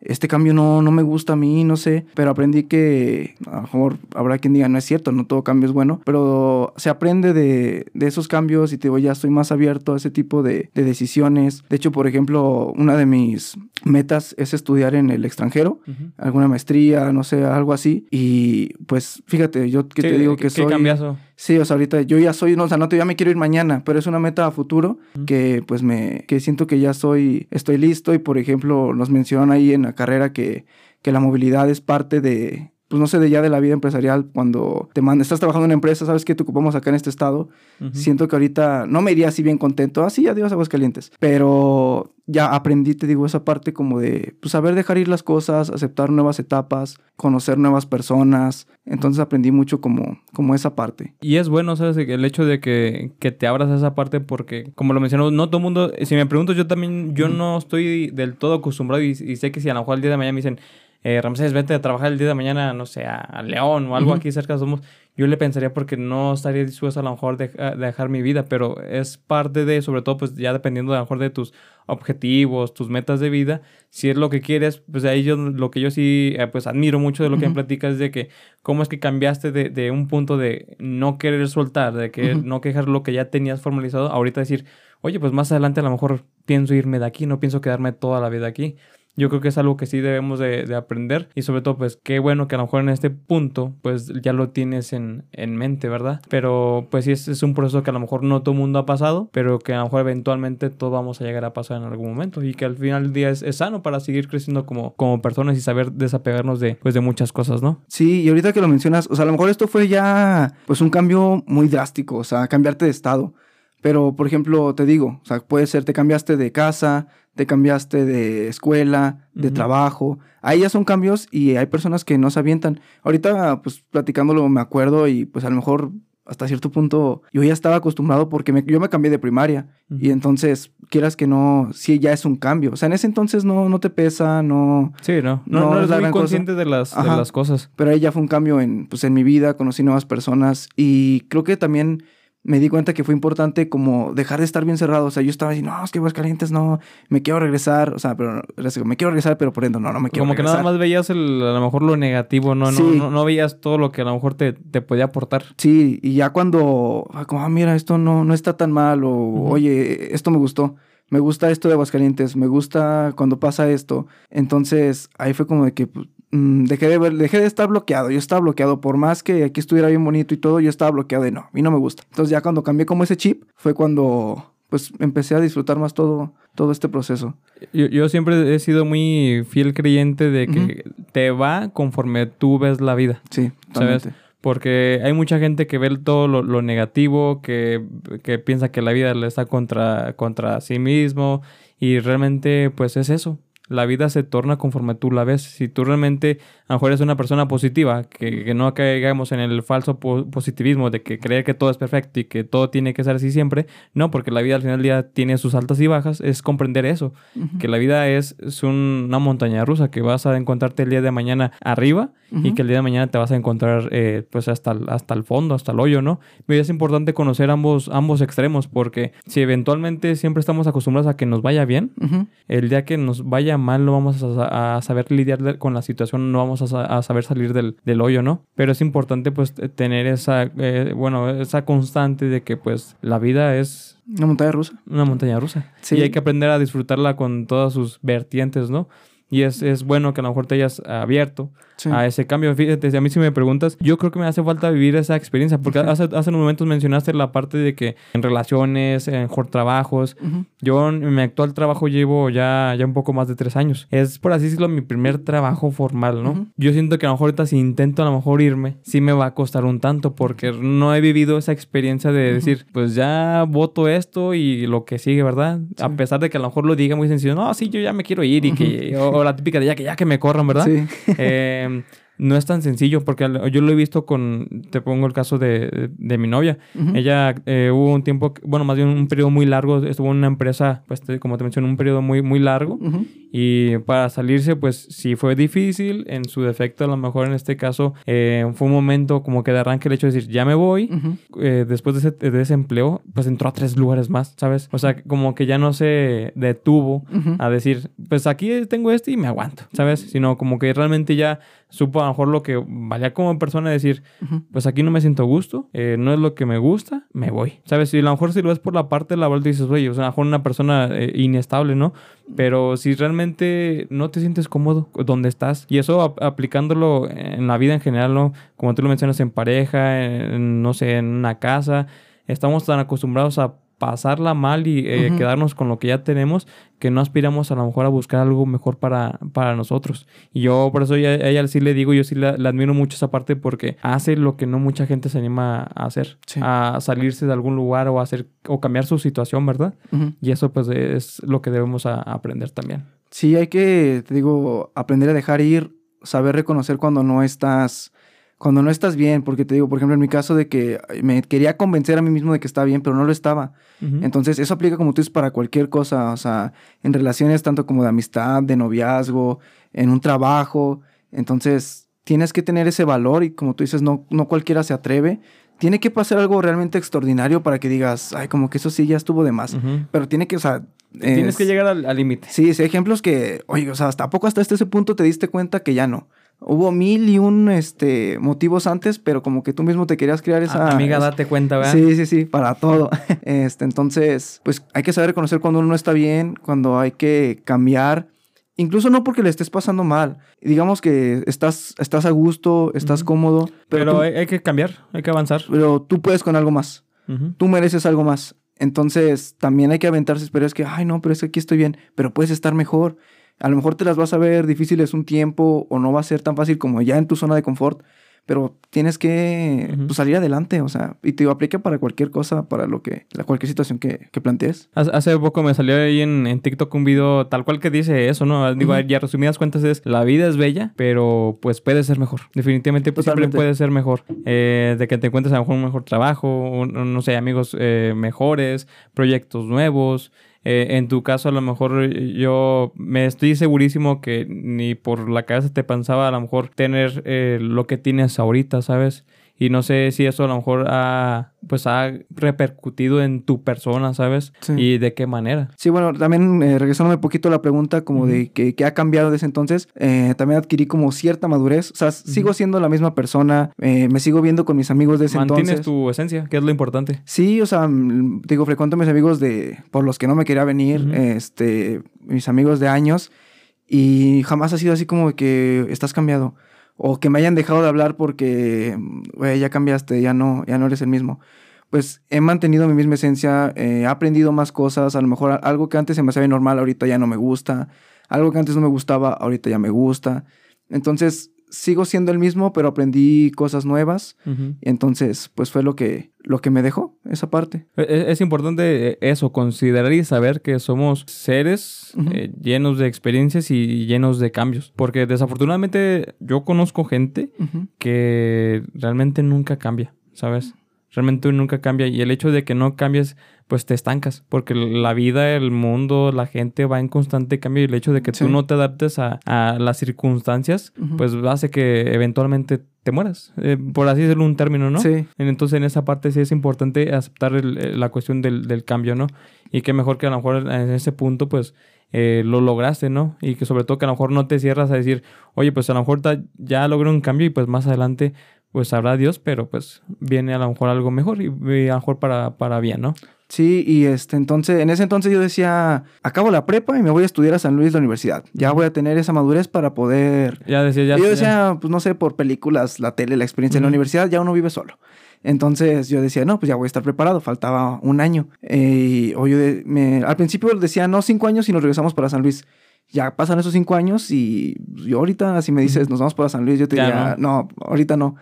este cambio no, no me gusta a mí, no sé. Pero aprendí que a lo mejor habrá quien diga, no es cierto, no todo cambio es bueno, pero se aprende de, de esos cambios y te digo, ya estoy más abierto a ese tipo de, de, decisiones. De hecho, por ejemplo, una de mis metas es estudiar en el extranjero, uh -huh. alguna maestría, no sé, algo así. Y pues fíjate, yo que sí, te digo que ¿qué soy... cambiazo? Sí, o sea, ahorita yo ya soy, no, o sea, no te, ya me quiero ir mañana, pero es una meta a futuro uh -huh. que pues me, que siento que ya soy, estoy listo y por ejemplo nos mencionan ahí en la carrera que, que la movilidad es parte de, pues no sé, de ya de la vida empresarial, cuando te mandas, estás trabajando en una empresa, sabes que te ocupamos acá en este estado, uh -huh. siento que ahorita no me iría así bien contento, así, ah, adiós Aguascalientes, pero ya aprendí, te digo, esa parte como de, pues saber dejar ir las cosas, aceptar nuevas etapas, conocer nuevas personas, entonces aprendí mucho como, como esa parte. Y es bueno, ¿sabes? El hecho de que, que te abras a esa parte porque, como lo mencionó, no todo el mundo, si me pregunto yo también, yo uh -huh. no estoy del todo acostumbrado y, y sé que si a lo mejor el día de mañana me dicen, eh, Ramsés, vete a trabajar el día de mañana, no sé, a, León o algo uh -huh. aquí cerca somos, yo le pensaría porque no estaría dispuesto a lo mejor de, de, dejar mi vida, pero es parte de, sobre todo, pues ya dependiendo a lo mejor de tus objetivos, tus metas de vida, si es lo que quieres, pues ahí yo, lo que yo sí, eh, pues admiro mucho de lo uh -huh. que me platicas es de que cómo es que cambiaste de, de, un punto de no querer soltar, de que uh -huh. no quejar lo que ya tenías formalizado, ahorita decir, oye, pues más adelante a lo mejor pienso irme de aquí, no pienso quedarme toda la vida aquí. Yo creo que es algo que sí debemos de, de, aprender y sobre todo pues qué bueno que a lo mejor en este punto pues ya lo tienes en, en mente, ¿verdad? Pero pues sí es, es, un proceso que a lo mejor no todo el mundo ha pasado, pero que a lo mejor eventualmente todos vamos a llegar a pasar en algún momento y que al final del día es, es sano para seguir creciendo como, como personas y saber desapegarnos de, pues, de muchas cosas, ¿no? Sí, y ahorita que lo mencionas, o sea, a lo mejor esto fue ya pues un cambio muy drástico, o sea, cambiarte de estado. Pero, por ejemplo, te digo, o sea, puede ser, te cambiaste de casa, te cambiaste de escuela, de uh -huh. trabajo. Ahí ya son cambios y hay personas que no se avientan. Ahorita, pues platicándolo me acuerdo y pues a lo mejor hasta cierto punto yo ya estaba acostumbrado porque me, yo me cambié de primaria uh -huh. y entonces quieras que no, sí ya es un cambio. O sea, en ese entonces no, no te pesa, no... Sí, no, no, no, no eres muy consciente de las, de las cosas. Pero ahí ya fue un cambio en, pues, en mi vida, conocí nuevas personas y creo que también me di cuenta que fue importante como dejar de estar bien cerrado. O sea, yo estaba diciendo, no, es que calientes no, me quiero regresar. O sea, pero me quiero regresar, pero por dentro, no, no me quiero como regresar. Como que nada más veías el, a lo mejor lo negativo, ¿no? Sí. No, no, no, veías todo lo que a lo mejor te, te podía aportar. Sí, y ya cuando, como, ah, mira, esto no, no está tan mal, o uh -huh. oye, esto me gustó. Me gusta esto de Aguascalientes, me gusta cuando pasa esto. Entonces, ahí fue como de que pues, dejé de ver, dejé de estar bloqueado. Yo estaba bloqueado. Por más que aquí estuviera bien bonito y todo, yo estaba bloqueado de no, a mí no me gusta. Entonces ya cuando cambié como ese chip, fue cuando pues empecé a disfrutar más todo, todo este proceso. Yo, yo siempre he sido muy fiel creyente de que uh -huh. te va conforme tú ves la vida. Sí, totalmente. ¿sabes? Porque hay mucha gente que ve todo lo, lo negativo, que, que, piensa que la vida le está contra, contra sí mismo y realmente pues es eso la vida se torna conforme tú la ves. Si tú realmente, a lo mejor eres una persona positiva, que, que no caigamos en el falso positivismo de que creer que todo es perfecto y que todo tiene que ser así siempre, no, porque la vida al final del día tiene sus altas y bajas, es comprender eso, que la vida es, es una montaña rusa, que vas a encontrarte el día de mañana arriba y que el día de mañana te vas a encontrar eh, pues hasta, hasta el fondo, hasta el hoyo, ¿no? Y es importante conocer ambos, ambos extremos, porque si eventualmente siempre estamos acostumbrados a que nos vaya bien, el día que nos vaya mal no vamos a, saber lidiar con la situación, no vamos a, saber salir del, del, hoyo, ¿no? Pero es importante pues tener esa, eh, bueno, esa constante de que pues la vida es... Una montaña rusa. Una montaña rusa. Sí. Y hay que aprender a disfrutarla con todas sus vertientes, ¿no? Y es, es bueno que a lo mejor te hayas abierto a ese cambio. Fíjate, a mí si me preguntas, yo creo que me hace falta vivir esa experiencia, porque hace, hace unos momentos mencionaste la parte de que en relaciones, en mejor trabajos, yo en mi actual trabajo llevo ya, ya un poco más de tres años. Es, por así decirlo, mi primer trabajo formal, ¿no? Yo siento que a lo mejor ahorita si intento a lo mejor irme, sí me va a costar un tanto, porque no he vivido esa experiencia de decir, pues ya voto esto y lo que sigue, ¿verdad? A pesar de que a lo mejor lo diga muy sencillo, no, sí, yo ya me quiero ir y que, o, la típica de ya que ya que me corran, ¿verdad? Sí. eh, Em, no es tan sencillo porque yo lo he visto con, te pongo el caso de, mi novia. Ella eh, hubo un tiempo, bueno, más bien un periodo muy largo, estuvo en una empresa, pues como te mencioné, un periodo muy, muy largo. Y para salirse, pues sí fue difícil. En su defecto, a lo mejor en este caso, eh, fue un momento como que de arranque el hecho de decir, ya me voy. Eh, después de ese, de ese, empleo, pues entró a tres lugares más, ¿sabes? O sea, como que ya no se detuvo a decir, pues aquí tengo este y me aguanto, ¿sabes? Sino como que realmente ya supo a lo mejor lo que valía como persona decir, pues aquí no me siento gusto, eh, no es lo que me gusta, me voy. ¿Sabes? Y a lo mejor si lo ves por la parte laboral dices, oye, o sea, a lo mejor una persona eh, inestable, ¿no? Pero si realmente no te sientes cómodo donde estás, y eso aplicándolo en la vida en general, ¿no? Como tú lo mencionas en pareja, no sé, en una casa, estamos tan acostumbrados a pasarla mal y eh, quedarnos con lo que ya tenemos, que no aspiramos a lo mejor a buscar algo mejor para, para nosotros. Y yo por eso a ella, sí le digo, yo sí le, admiro mucho esa parte porque hace lo que no mucha gente se anima a hacer, a salirse de algún lugar o hacer o cambiar su situación, ¿verdad? Y eso pues es lo que debemos aprender también. Sí, hay que, te digo, aprender a dejar ir, saber reconocer cuando no estás cuando no estás bien, porque te digo, por ejemplo, en mi caso de que me quería convencer a mí mismo de que estaba bien, pero no lo estaba. Entonces, eso aplica como tú dices para cualquier cosa, o sea, en relaciones tanto como de amistad, de noviazgo, en un trabajo. Entonces, tienes que tener ese valor y como tú dices, no, no cualquiera se atreve. Tiene que pasar algo realmente extraordinario para que digas, ay, como que eso sí ya estuvo de más. Pero tiene que, o sea, Tienes que llegar al límite. Sí, sí, ejemplos que, oye, o sea, hasta poco hasta este punto te diste cuenta que ya no. Hubo mil y un este, motivos antes, pero como que tú mismo te querías crear esa... amiga, date cuenta, ¿verdad? Sí, sí, sí, para todo. este, entonces, pues hay que saber reconocer cuando uno no está bien, cuando hay que cambiar. Incluso no porque le estés pasando mal. Digamos que estás, estás a gusto, estás cómodo. Pero, hay, que cambiar, hay que avanzar. Pero tú puedes con algo más. Tú mereces algo más. Entonces, también hay que aventarse, pero es que, ay, no, pero es que aquí estoy bien, pero puedes estar mejor. A lo mejor te las vas a ver difíciles un tiempo o no va a ser tan fácil como ya en tu zona de confort, pero tienes que pues, salir adelante, o sea, y te aplica para cualquier cosa, para lo que, la cualquier situación que, que plantees. Hace poco me salió ahí en, en, TikTok un video tal cual que dice eso, ¿no? Digo, ya resumidas cuentas es, la vida es bella, pero pues puede ser mejor. Definitivamente pues, siempre puede ser mejor. Eh, de que te encuentres a lo mejor un mejor trabajo, no sé, amigos eh, mejores, proyectos nuevos. Eh, en tu caso, a lo mejor yo me estoy segurísimo que ni por la cabeza te pensaba a lo mejor tener eh, lo que tienes ahorita, ¿sabes? Y no sé si eso a lo mejor ha, pues ha repercutido en tu persona, ¿sabes? Y de qué manera. Sí, bueno, también eh, regresándome un poquito a la pregunta como de que, ha cambiado desde entonces, eh, también adquirí como cierta madurez. O sea, sigo siendo la misma persona, eh, me sigo viendo con mis amigos de ese Mantienes entonces. tu esencia, que es lo importante. Sí, o sea, digo, frecuento a mis amigos de, por los que no me quería venir, este, mis amigos de años, y jamás ha sido así como que estás cambiado o que me hayan dejado de hablar porque, ya cambiaste, ya no, ya no eres el mismo. Pues he mantenido mi misma esencia, eh, he aprendido más cosas, a lo mejor algo que antes se me hacía normal, ahorita ya no me gusta, algo que antes no me gustaba, ahorita ya me gusta. Entonces, sigo siendo el mismo, pero aprendí cosas nuevas. Entonces, pues fue lo que, lo que me dejó. esa parte. E, e, es, importante eh, eso, considerar y saber que somos seres eh, llenos de experiencias y llenos de cambios. Porque desafortunadamente yo conozco gente que realmente nunca cambia, ¿sabes? Realmente nunca cambia y el hecho de que no cambies pues te estancas, porque la vida, el mundo, la gente va en constante cambio y el hecho de que tú no te adaptes a, las circunstancias, pues hace que eventualmente te mueras, eh, por así decirlo un término, ¿no? Sí. Entonces en esa parte sí es importante aceptar eh, la cuestión del, cambio, ¿no? Y que mejor que a lo mejor en ese punto, pues, eh, lo lograste, ¿no? Y que sobre todo que a lo mejor no te cierras a decir, oye, pues a lo mejor ya logré un cambio y pues más adelante pues sabrá Dios, pero pues viene a lo mejor algo mejor y, a lo mejor para, para bien, ¿no? Sí, y este, entonces, en ese entonces yo decía, acabo la prepa y me voy a estudiar a San Luis de la universidad. Ya voy a tener esa madurez para poder... Ya decía, ya. yo decía, pues no sé, por películas, la tele, la experiencia en la universidad, ya uno vive solo. Entonces yo decía, no, pues ya voy a estar preparado, faltaba un año. Eh, o yo me, al principio decía, no, cinco años y nos regresamos para San Luis. Ya pasan esos cinco años y yo ahorita, si me dices, nos vamos para San Luis, yo te diría, no. ahorita no.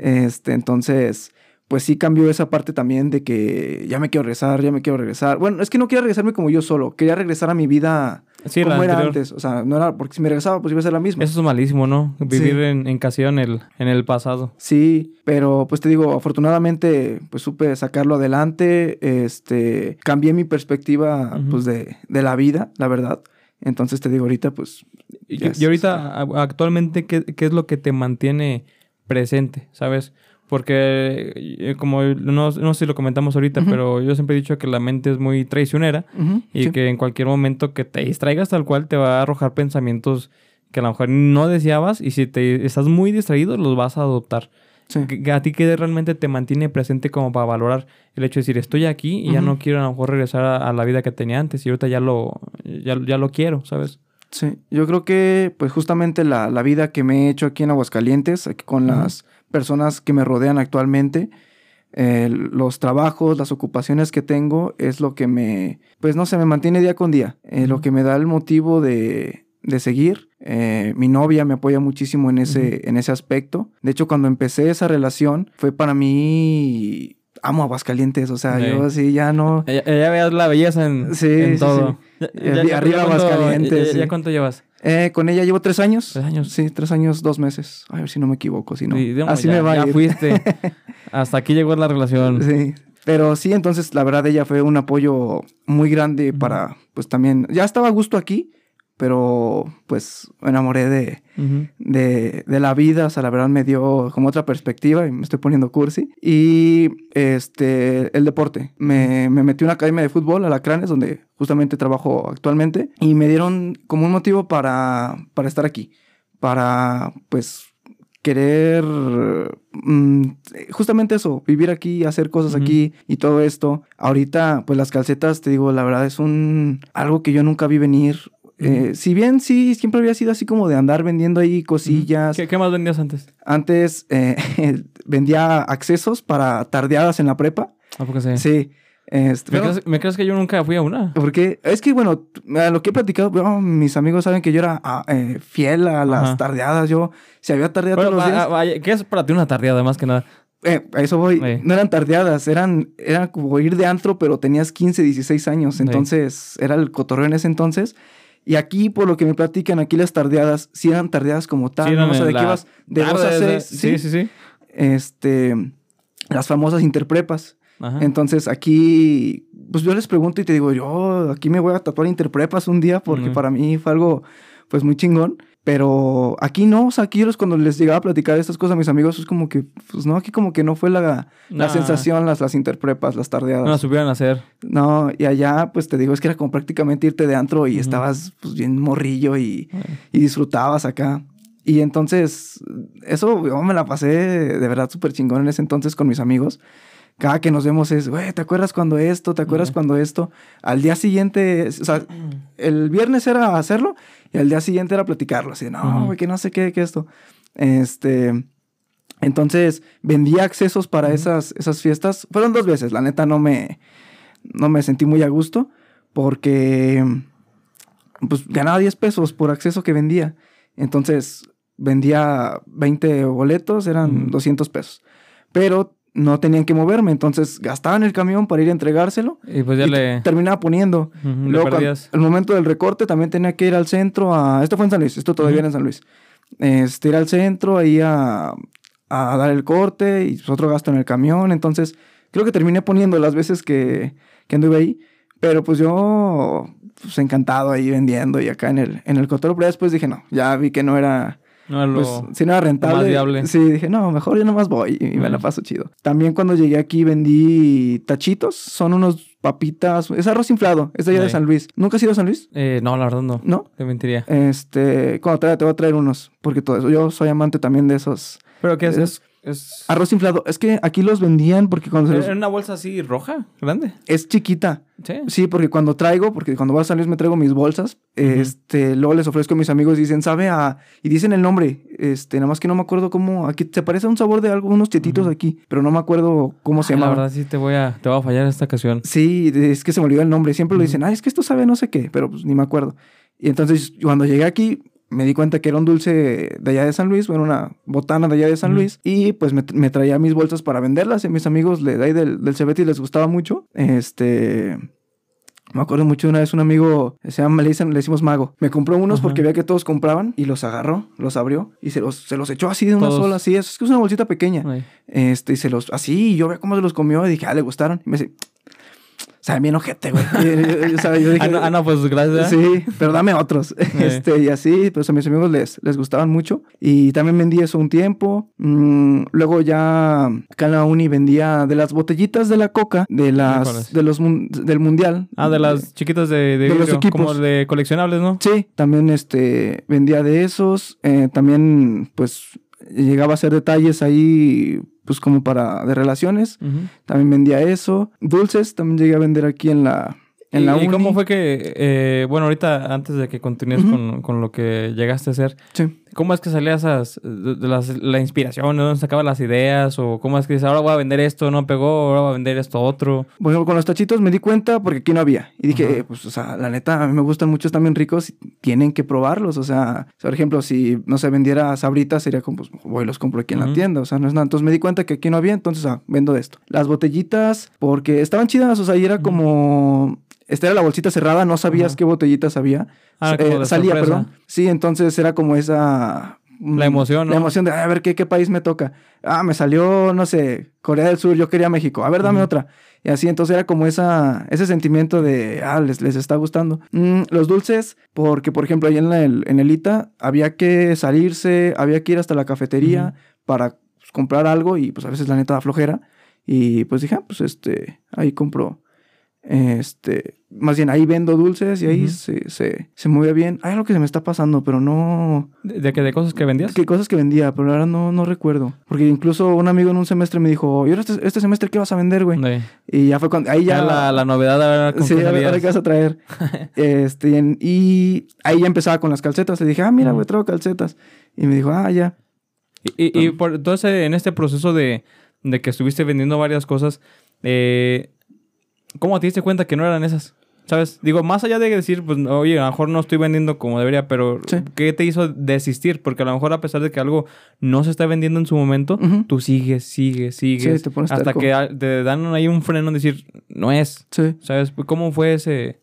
Este, entonces pues sí cambió esa parte también de que ya me quiero regresar, ya me quiero regresar. Bueno, es que no quería regresarme como yo solo, quería regresar a mi vida como era antes. O sea, no era porque si me regresaba, pues iba a ser la misma. Eso es malísimo, ¿no? Vivir en, en en el, en el pasado. Sí, pero pues te digo, afortunadamente, pues supe sacarlo adelante. Este, cambié mi perspectiva, pues, de, de la vida, la verdad. Entonces te digo, ahorita, pues. Y, y ahorita, actualmente, ¿qué, ¿qué es lo que te mantiene presente? ¿Sabes? Porque, eh, como no, no, sé si lo comentamos ahorita, pero yo siempre he dicho que la mente es muy traicionera y que en cualquier momento que te distraigas tal cual te va a arrojar pensamientos que a lo mejor no deseabas y si te estás muy distraído los vas a adoptar. a ti que realmente te mantiene presente como para valorar el hecho de decir estoy aquí y ya no quiero a lo mejor regresar a, la vida que tenía antes y ahorita ya lo, ya, ya lo quiero, ¿sabes? Sí, yo creo que pues justamente la, la vida que me he hecho aquí en Aguascalientes, con las personas que me rodean actualmente, los trabajos, las ocupaciones que tengo es lo que me, pues no sé, me mantiene día con día, eh, lo que me da el motivo de, de seguir. Eh, mi novia me apoya muchísimo en ese, en ese aspecto. De hecho, cuando empecé esa relación, fue para mí amo Aguascalientes, o sea, yo así ya no... Ya, veas la belleza en, todo. arriba Aguascalientes. ¿Ya cuánto llevas? Eh, con ella llevo tres años. Tres años. Sí, tres años, dos meses. A ver si no me equivoco, si no. así me va ya fuiste. Hasta aquí llegó la relación. Sí. Pero sí, entonces la verdad ella fue un apoyo muy grande para, pues también, ya estaba a gusto aquí, pero pues me enamoré de, de, de, la vida, o sea, la verdad me dio como otra perspectiva y me estoy poniendo cursi. Y este, el deporte, me, me metí a una academia de fútbol, a la Cranes, donde justamente trabajo actualmente, y me dieron como un motivo para, para estar aquí, para pues querer mm, justamente eso, vivir aquí, hacer cosas aquí y todo esto. Ahorita, pues las calcetas, te digo, la verdad es un algo que yo nunca vi venir. Eh, si bien sí, siempre había sido así como de andar vendiendo ahí cosillas. ¿Qué, más vendías antes? Antes eh, vendía accesos para tardeadas en la prepa. ¿A poco sí? Sí. Este, ¿Me, crees, que yo nunca fui a una? Porque es que, bueno, a lo que he platicado, mis amigos saben que yo era ah, eh, fiel a las tardeadas. Yo, si había tardeadas todos los días. ¿Qué es para ti una tardeada, más que nada? a eso voy. No eran tardeadas, eran, eran como ir de antro, pero tenías 15, 16 años. Entonces, era el cotorreo en ese entonces. Y aquí, por lo que me platican, aquí las tardeadas, sí eran tardeadas como tal. no sé de qué ibas de a seis. Sí, sí, sí, Este, las famosas interprepas. Entonces aquí, pues yo les pregunto y te digo, yo aquí me voy a tatuar interprepas un día porque para mí fue algo, pues muy chingón. Pero aquí no, o sea, aquí cuando les llegaba a platicar estas cosas a mis amigos, es como que, pues no, aquí como que no fue la, la sensación, las, las interprepas, las tardeadas. No las supieron hacer. No, y allá, pues te digo, es que era como prácticamente irte de antro y estabas pues bien morrillo y, y, disfrutabas acá. Y entonces, eso yo me la pasé de verdad súper chingón en ese entonces con mis amigos cada que nos vemos es, güey, ¿te acuerdas cuando esto? ¿Te acuerdas cuando esto? Al día siguiente, o sea, el viernes era hacerlo y al día siguiente era platicarlo. Así, no, güey, que no sé qué, qué esto. Este. Entonces, vendía accesos para esas, esas fiestas. Fueron dos veces, la neta no me, no me sentí muy a gusto porque pues ganaba 10 pesos por acceso que vendía. Entonces, vendía 20 boletos, eran 200 pesos. Pero no tenían que moverme, entonces gastaban el camión para ir a entregárselo. Y pues ya le... Terminaba poniendo. Luego, el momento del recorte también tenía que ir al centro a... Esto fue en San Luis, esto todavía era en San Luis. Este, ir al centro ahí a, a dar el corte y pues, otro gasto en el camión. Entonces, creo que terminé poniendo las veces que, que anduve ahí. Pero pues yo, pues encantado ahí vendiendo y acá en el, en el Pero después dije, no, ya vi que no era no lo pues, si no era rentable. Sí, dije, no, mejor yo nomás voy y me la paso chido. También cuando llegué aquí vendí tachitos. Son unos papitas. Es arroz inflado. Es de allá de San Luis. ¿Nunca has ido a San Luis? Eh, no, la verdad no. ¿No? Te mentiría. Este, cuando te, te voy a traer unos. Porque todo eso. Yo soy amante también de esos. ¿Pero qué es? Arroz inflado. Es que aquí los vendían porque cuando... ¿Es una bolsa así roja? ¿Grande? Es chiquita. ¿Sí? Sí, porque cuando traigo, porque cuando voy a San Luis me traigo mis bolsas, este, luego les ofrezco a mis amigos y dicen, sabe a... Y dicen el nombre, este, nada más que no me acuerdo cómo... Aquí se parece a un sabor de algo, unos chetitos aquí, pero no me acuerdo cómo se llama. La verdad sí te voy a, te voy a fallar esta ocasión. Sí, es que se me olvidó el nombre. Siempre lo dicen, ah, es que esto sabe no sé qué, pero pues ni me acuerdo. Y entonces cuando llegué aquí, me di cuenta que era un dulce de allá de San Luis, bueno, una botana de allá de San Luis, y pues me, traía mis bolsas para venderlas, y mis amigos de ahí del, del Cebeti les gustaba mucho. Este... Me acuerdo mucho de una vez un amigo, se llama, le, dicen, le decimos mago. Me compró unos porque veía que todos compraban y los agarró, los abrió y se los, se los echó así de una sola, así. Es que es una bolsita pequeña. Este, y se los, así, y yo veía cómo se los comió y dije, ah, le gustaron. Y me dice, sea, bien ojete, güey. yo dije, ah, no, pues gracias. Sí, pero dame otros. Este, y así, pues a mis amigos les, les gustaban mucho. Y también vendí eso un tiempo. Mm, luego ya acá en la uni vendía de las botellitas de la coca, de las, de los, del mundial. Ah, de las chiquitas de, de, los equipos. Como de coleccionables, ¿no? Sí, también este, vendía de esos. Eh, también, pues, llegaba a hacer detalles ahí pues como para de relaciones. También vendía eso. Dulces también llegué a vender aquí en la, en la ¿Y, cómo fue que, eh, bueno, ahorita antes de que continúes con, con, lo que llegaste a hacer, sí. ¿cómo es que salía esas, de las, la inspiración, de dónde sacaban las ideas? ¿O cómo es que dices, ahora voy a vender esto, no pegó, ahora voy a vender esto otro? Bueno, con los tachitos me di cuenta porque aquí no había. Y dije, pues, o sea, la neta, a mí me gustan mucho, están bien ricos y tienen que probarlos. O sea, por ejemplo, si, no se vendiera sabritas, sería como, pues, voy y los compro aquí en la tienda. O sea, no es nada. Entonces me di cuenta que aquí no había, entonces, ah, vendo esto. Las botellitas, porque estaban chidas, o sea, y era como esta era la bolsita cerrada, no sabías qué botellitas había. Ah, eh, salía, perdón. Sí, entonces era como esa... Mm, la emoción, ¿no? La emoción de, a ver, ¿qué, ¿qué país me toca? Ah, me salió, no sé, Corea del Sur, yo quería México. A ver, dame otra. Y así, entonces era como esa, ese sentimiento de, ah, les, les está gustando. Mm, los dulces, porque por ejemplo, ahí en, el, en el ITA había que salirse, había que ir hasta la cafetería para pues, comprar algo y pues a veces la neta da flojera. Y pues dije, ah, pues este, ahí compro este, más bien ahí vendo dulces y ahí se, se, se, mueve bien. Hay algo que se me está pasando, pero no. ¿De, qué? ¿De cosas que vendías? ¿Qué cosas que vendía? Pero ahora no, no recuerdo. Porque incluso un amigo en un semestre me dijo, ¿y ahora este, este semestre qué vas a vender, güey? Y ya fue cuando. Ahí ya. La, la novedad, a ver, Sí, a ver, qué vas a traer. este, y ahí ya empezaba con las calcetas. Le dije, ah, mira, güey, traigo calcetas. Y me dijo, ah, ya. Y, y, por, entonces, en este proceso de, de que estuviste vendiendo varias cosas, eh ¿Cómo te diste cuenta que no eran esas? ¿Sabes? Digo, más allá de decir, pues, oye, a lo mejor no estoy vendiendo como debería, pero ¿qué te hizo desistir? Porque a lo mejor a pesar de que algo no se está vendiendo en su momento, tú sigues, sigues, sigues. Sí, te pones hasta que te dan ahí un freno en decir, no es. Sí. ¿Sabes? ¿Cómo fue ese...?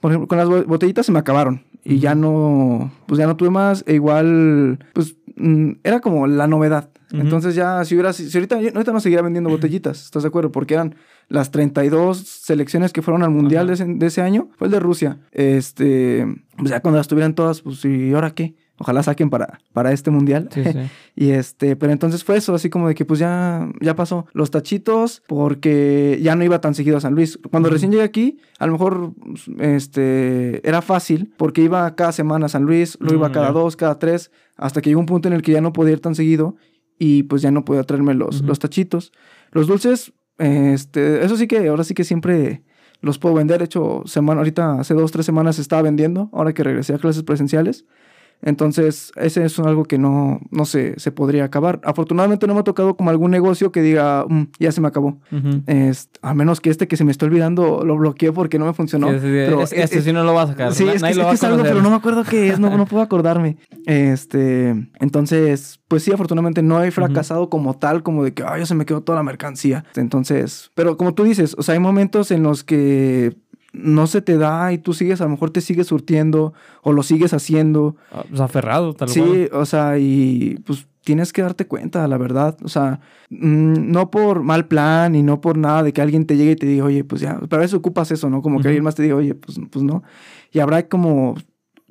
Por ejemplo, con las botellitas se me acabaron. Y ya no, pues ya no tuve más. E igual, pues, mm, era como la novedad. Entonces ya, si hubiera, si ahorita, ahorita no seguiría vendiendo botellitas, ¿estás de acuerdo? Porque eran las 32 selecciones que fueron al Mundial de ese, año, fue el de Rusia. Este, pues ya cuando las tuvieran todas, pues, ¿y ahora qué? Ojalá saquen para, para este mundial. Sí, sí. y este, pero entonces fue eso, así como de que pues ya, ya pasó. Los tachitos, porque ya no iba tan seguido a San Luis. Cuando recién llegué aquí, a lo mejor este, era fácil, porque iba cada semana a San Luis, luego iba mm, cada dos, cada tres, hasta que llegó un punto en el que ya no podía ir tan seguido y pues ya no podía traerme los, los tachitos. Los dulces, este, eso sí que ahora sí que siempre los puedo vender. De hecho, semana, ahorita hace dos, tres semanas estaba vendiendo, ahora que regresé a clases presenciales. Entonces, ese es algo que no, no se, se podría acabar. Afortunadamente no me ha tocado como algún negocio que diga, mm, ya se me acabó. es, a menos que este que se me está olvidando lo bloqueé porque no me funcionó. pero, este sí no lo va a sacar. Sí, es, que, es algo, pero no me acuerdo qué es, no, no puedo acordarme. Este, entonces, pues sí, afortunadamente no he fracasado como tal, como de que, ay, ya se me quedó toda la mercancía. Entonces, pero como tú dices, o sea, hay momentos en los que no se te da y tú sigues, a lo mejor te sigues surtiendo o lo sigues haciendo. Ah, pues aferrado, tal sí, Sí, o sea, y pues tienes que darte cuenta, la verdad. O sea, mm, no por mal plan y no por nada de que alguien te llegue y te diga, oye, pues ya, para eso ocupas eso, ¿no? Como que alguien más te diga, oye, pues, pues no. Y habrá como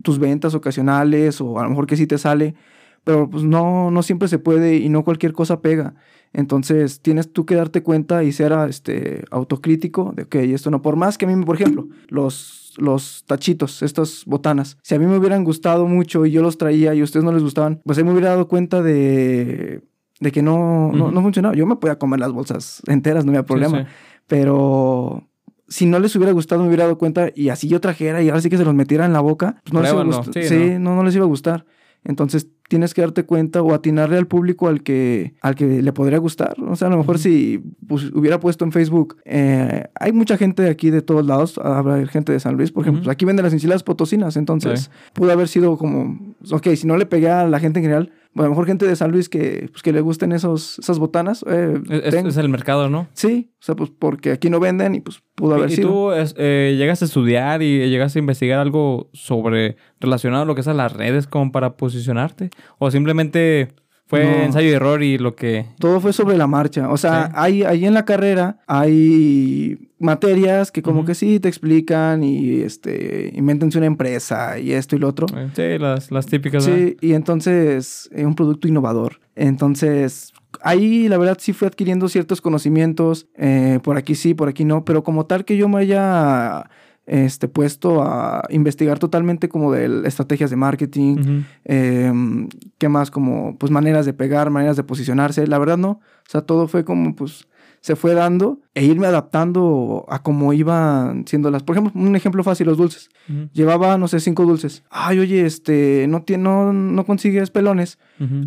tus ventas ocasionales o a lo mejor que sí te sale, pero pues no, no siempre se puede y no cualquier cosa pega. Entonces tienes tú que darte cuenta y ser este, autocrítico de, que esto no, por más que a mí, por ejemplo, los, los tachitos, estas botanas, si a mí me hubieran gustado mucho y yo los traía y a ustedes no les gustaban, pues ahí me hubiera dado cuenta de, de que no, no, no, funcionaba. Yo me podía comer las bolsas enteras, no había problema, pero si no les hubiera gustado, me hubiera dado cuenta y así yo trajera y ahora sí que se los metiera en la boca, pues no les iba a gustar. Sí, no, no les iba a gustar. Entonces tienes que darte cuenta o atinarle al público al que, al que le podría gustar. O sea, a lo mejor si pues, hubiera puesto en Facebook, eh, hay mucha gente de aquí de todos lados, habrá gente de San Luis, por ejemplo, aquí venden las enchiladas potosinas, entonces pudo haber sido como, ok, si no le pegué a la gente en general, bueno, a lo mejor gente de San Luis que, pues, que le gusten esos, esas botanas. Eh, es, es, el mercado, ¿no? Sí, o sea, pues porque aquí no venden y pues pudo haber sido. ¿Y tú eh, llegas a estudiar y llegas a investigar algo sobre relacionado a lo que es a las redes como para posicionarte? ¿O simplemente fue ensayo y error y lo que... Todo fue sobre la marcha. O sea, hay, ahí en la carrera hay materias que como que sí te explican y este, invéntense una empresa y esto y lo otro. Sí, las, las típicas. Sí, y entonces es un producto innovador. Entonces, ahí la verdad sí fui adquiriendo ciertos conocimientos, eh, por aquí sí, por aquí no, pero como tal que yo me haya este, puesto a investigar totalmente como de estrategias de marketing, em, qué más como pues maneras de pegar, maneras de posicionarse, la verdad no, o sea, todo fue como pues se fue dando e irme adaptando a cómo iban siendo las. Por ejemplo, un ejemplo fácil, los dulces. Llevaba, no sé, cinco dulces. Ay, oye, este, no, no, no consigues pelones.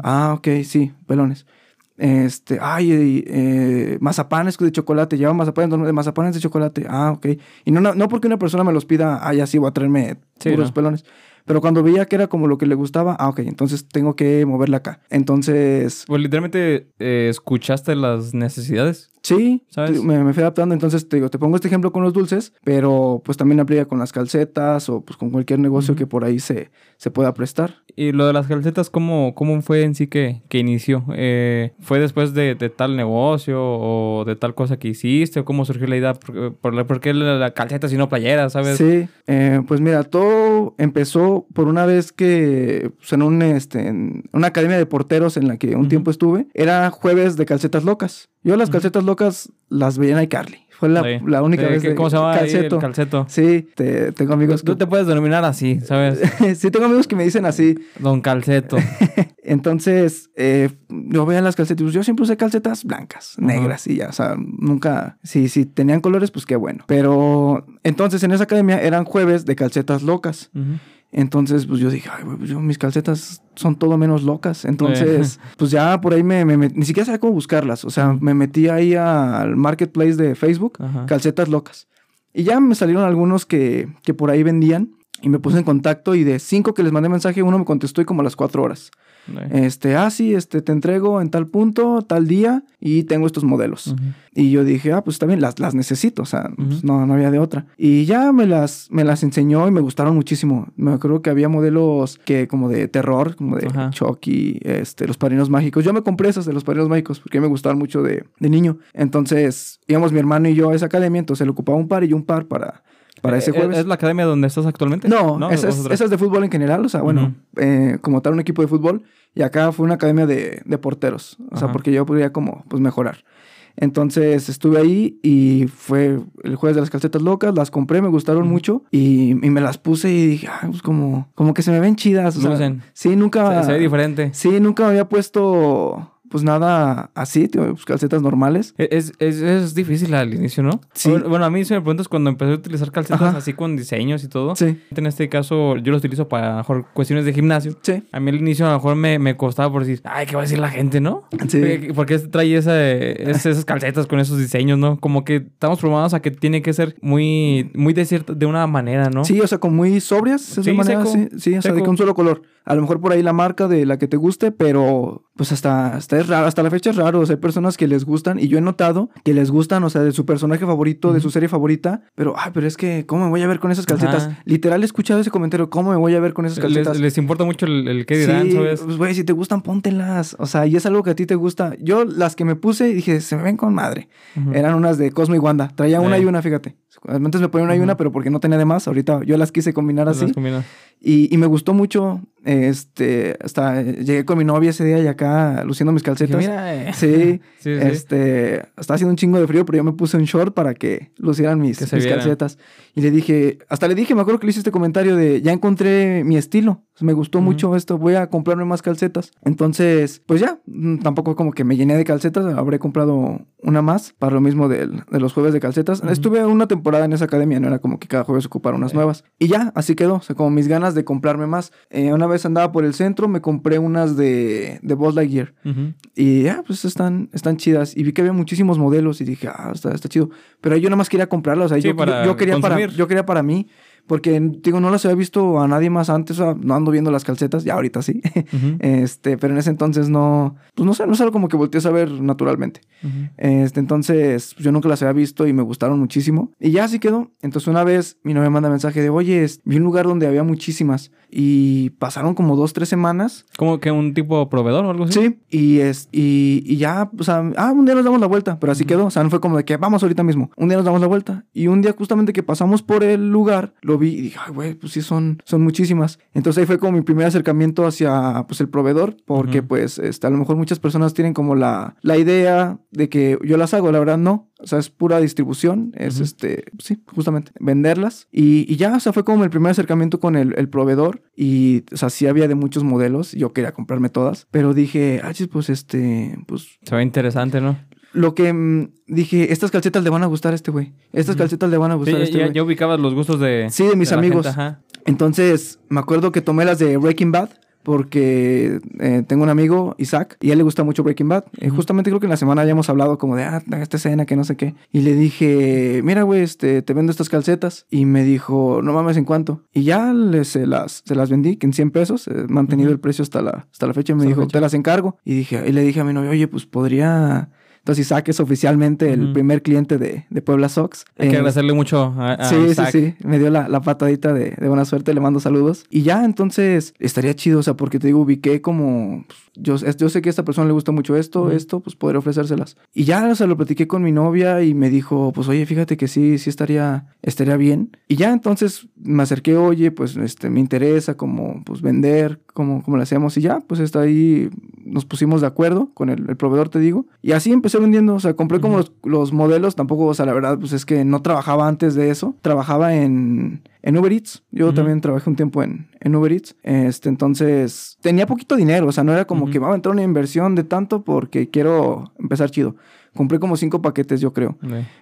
Ah, ok, sí, pelones. Este, ay, eh, mazapanes de chocolate, lleva mazapanes de mazapanes de chocolate. Ah, ok. Y no, no, porque una persona me los pida, ay, así voy a traerme puros pelones. Pero cuando veía que era como lo que le gustaba, ah, ok, entonces tengo que moverla acá. Entonces. Pues literalmente eh, escuchaste las necesidades. Sí, ¿sabes? Me, me, fui adaptando. Entonces te digo, te pongo este ejemplo con los dulces, pero pues también aplica con las calcetas o pues con cualquier negocio que por ahí se, se pueda prestar. Y lo de las calcetas, ¿cómo, cómo fue en sí que, que inició? Eh, ¿Fue después de, de, tal negocio o de tal cosa que hiciste? ¿O cómo surgió la idea? ¿Por, por, qué la, calceta si no playera, sabes? Sí, eh, pues mira, todo empezó por una vez que pues, en, un, este, en una academia de porteros en la que un tiempo estuve, era jueves de calcetas locas. Yo las calcetas locas las veía en iCarly. Fue la, la única vez. ¿Cómo se llama calceto. el calceto? Sí, te, tengo amigos. Tú te puedes denominar así, ¿sabes? sí, tengo amigos que me dicen así. Don Calceto. Entonces, eh, yo veía las calcetas. Yo siempre usé calcetas blancas, negras y ya. O sea, nunca. Si, si tenían colores, pues qué bueno. Pero entonces en esa academia eran jueves de calcetas locas. Entonces, pues yo dije, ay, pues, yo, mis calcetas son todo menos locas. Entonces, pues ya por ahí me, me, ni siquiera sabía cómo buscarlas. O sea, me metí ahí al marketplace de Facebook, calcetas locas. Y ya me salieron algunos que, que por ahí vendían y me puse en contacto y de cinco que les mandé mensaje, uno me contestó y como a las cuatro horas. Este, ah, sí, este, te entrego en tal punto, tal día y tengo estos modelos. Y yo dije, ah, pues está bien, las, las necesito, o sea, pues, no, no había de otra. Y ya me las, me las enseñó y me gustaron muchísimo. Me acuerdo que había modelos que como de terror, como de Chucky, este, los padrinos mágicos. Yo me compré esas de los padrinos mágicos porque me gustaban mucho de, de niño. Entonces íbamos mi hermano y yo a esa academia, entonces le ocupaba un par y yo un par para para ese eh, jueves. ¿Es la academia donde estás actualmente? No, ¿No? Esa, es, de fútbol en general, o sea, bueno, eh, como tal un equipo de fútbol. Y acá fue una academia de, de porteros, o sea, porque yo podía como, pues, mejorar. Entonces estuve ahí y fue el jueves de las calcetas locas, las compré, me gustaron mucho y, y, me las puse y dije, ay, pues como, como que se me ven chidas. O sea, sí, nunca... Se, se, ve diferente. Sí, nunca me había puesto pues nada así, tío, pues calcetas normales. E, es, es, es, difícil al inicio, ¿no? Sí. Bueno, a mí si me preguntas cuando empecé a utilizar calcetas así con diseños y todo. Sí. En este caso yo los utilizo para mejor cuestiones de gimnasio. Sí. A mí al inicio a lo mejor me, me costaba por decir, ay, ¿qué va a decir la gente, no? Sí. Porque trae esa, esas calcetas con esos diseños, ¿no? Como que estamos programados a que tiene que ser muy, muy de cierta, de una manera, ¿no? Sí, o sea, como muy sobrias, de sí, manera, sí, sí, o sea, de que un solo color. A lo mejor por ahí la marca de la que te guste, pero pues hasta, hasta es raro, hasta la fecha es raro. O sea, hay personas que les gustan y yo he notado que les gustan, o sea, de su personaje favorito, de su serie favorita, pero, ay, pero es que, ¿cómo me voy a ver con esas calcetas? Literal he escuchado ese comentario, ¿cómo me voy a ver con esas calcetas? Les, importa mucho el, el qué dirán, sí, Pues, güey, si te gustan, póntelas. O sea, y es algo que a ti te gusta. Yo las que me puse, dije, se me ven con madre. Eran unas de Cosmo y Wanda. Traía una y una, fíjate. Antes me ponía una y una, pero porque no tenía de más. Ahorita yo las quise combinar así. Y, y, me gustó mucho. Este, hasta llegué con mi novia ese día y acá luciendo mis calcetas. Eh. Sí, sí, este, estaba haciendo un chingo de frío, pero yo me puse un short para que lucieran mis, mis calcetas. Y le dije, hasta le dije, me acuerdo que le hice este comentario de, ya encontré mi estilo. Me gustó mucho esto, voy a comprarme más calcetas. Entonces, pues ya, mm, tampoco como que me llené de calcetas, habré comprado una más para lo mismo de, de los jueves de calcetas. Estuve una temporada en esa academia, no era como que cada jueves ocupara unas nuevas. Y ya, así quedó, o sea, como mis ganas de comprarme más. Eh, una vez andaba por el centro, me compré unas de, de Buzz Lightyear. Y ya, pues están, están chidas. Y vi que había muchísimos modelos y dije, ah, está, está chido. Pero yo nada más quería comprarlas, o sea, yo, yo, quería para, yo quería para mí. Porque, digo, no las había visto a nadie más antes, o sea, no ando viendo las calcetas, ya ahorita sí. este, pero en ese entonces no, pues no sé, no es algo como que volteé a ver naturalmente. Este, entonces, pues, yo nunca las había visto y me gustaron muchísimo. Y ya así quedó. Entonces, una vez mi novia me manda mensaje de, oye, vi un lugar donde había muchísimas. Y pasaron como dos, tres semanas. ¿Como que un tipo proveedor o algo así? Sí, y, es, y, y ya, o sea, ah, un día nos damos la vuelta, pero así quedó. O sea, no fue como de que vamos ahorita mismo. Un día nos damos la vuelta. Y un día justamente que pasamos por el lugar, lo vi y dije, ay, güey, pues sí, son, son muchísimas. Entonces ahí fue como mi primer acercamiento hacia, pues, el proveedor, porque, pues, este, a lo mejor muchas personas tienen como la, la idea de que yo las hago, la verdad no. O sea, es pura distribución, es este, sí, justamente, venderlas. Y, y, ya, o sea, fue como el primer acercamiento con el, el, proveedor. Y, o sea, sí había de muchos modelos. Yo quería comprarme todas. Pero dije, ah, pues este, pues. Se ve interesante, ¿no? Lo que mm, dije, estas calcetas le van a gustar a este güey. Estas calcetas le van a gustar a este güey. Ya, ubicabas los gustos de. Sí, de mis amigos. Entonces, me acuerdo que tomé las de Breaking Bad porque eh, tengo un amigo, Isaac, y a él le gusta mucho Breaking Bad. Eh, justamente creo que en la semana ya hemos hablado como de, ah, esta escena que no sé qué. Y le dije, mira, güey, este, te vendo estas calcetas. Y me dijo, no mames, ¿en cuánto? Y ya le, se, las, se las vendí, que en 100 pesos, he mantenido el precio hasta la, hasta la fecha. Y me dijo, te las encargo. Y dije, y le dije a mi novio, oye, pues podría entonces Isaac es oficialmente el primer cliente de, de Puebla Sox. Hay que agradecerle mucho a, sí, Sí, sí, Me dio la, la patadita de, de, buena suerte, le mando saludos. Y ya entonces estaría chido, o sea, porque te digo, ubiqué como... Pues, yo, yo sé que a esta persona le gusta mucho esto, esto, pues poder ofrecérselas. Y ya, o sea, lo platiqué con mi novia y me dijo, pues oye, fíjate que sí, sí estaría, estaría bien. Y ya entonces me acerqué, oye, pues este, me interesa como, pues vender, como, como lo hacemos. Y ya, pues está ahí, nos pusimos de acuerdo con el, el proveedor, te digo. Y así empecé vendiendo, o sea, compré como los, los modelos, tampoco, o sea, la verdad, pues es que no trabajaba antes de eso. Trabajaba en en Uber Eats. Yo también trabajé un tiempo en, en, Uber Eats. Este, entonces, tenía poquito dinero. O sea, no era como que va a entrar una inversión de tanto porque quiero empezar chido. Compré como cinco paquetes, yo creo.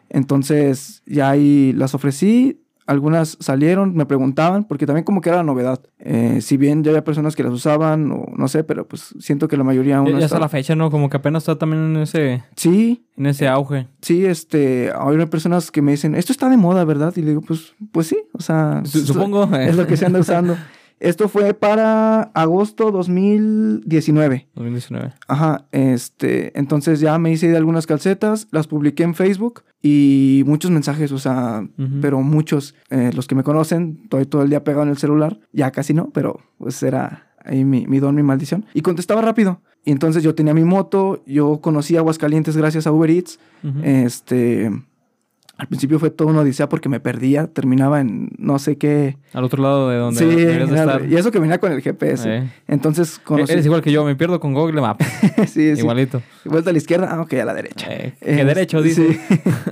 Entonces, ya ahí las ofrecí algunas salieron, me preguntaban, porque también como que era la novedad. Eh, si bien ya había personas que las usaban, o no sé, pero pues siento que la mayoría aún Ya, está la fecha, ¿no? Como que apenas está también en ese... Sí. En ese auge. Sí, este... Hay personas que me dicen, esto está de moda, ¿verdad? Y le digo, pues, pues sí, o sea... Supongo. Es lo que se anda usando. Esto fue para agosto 2019. 2019. Ajá, este, entonces ya me hice de algunas calcetas, las publiqué en Facebook y muchos mensajes, o sea, pero muchos, eh, los que me conocen, estoy todo el día pegado en el celular, ya casi no, pero pues era ahí mi, mi don, mi maldición. Y contestaba rápido. Y entonces yo tenía mi moto, yo conocí Aguascalientes gracias a Uber Eats, este al principio fue todo una odisea porque me perdía, terminaba en no sé qué. Al otro lado de donde sí, estar. Y eso que venía con el GPS. Eh. Entonces e-, conocí... Eres igual que yo, me pierdo con Google Maps. sí, sí. Igualito. Vuelta a la izquierda, ah, ok, a la derecha. Eh, ¿Qué eh, derecho, dice?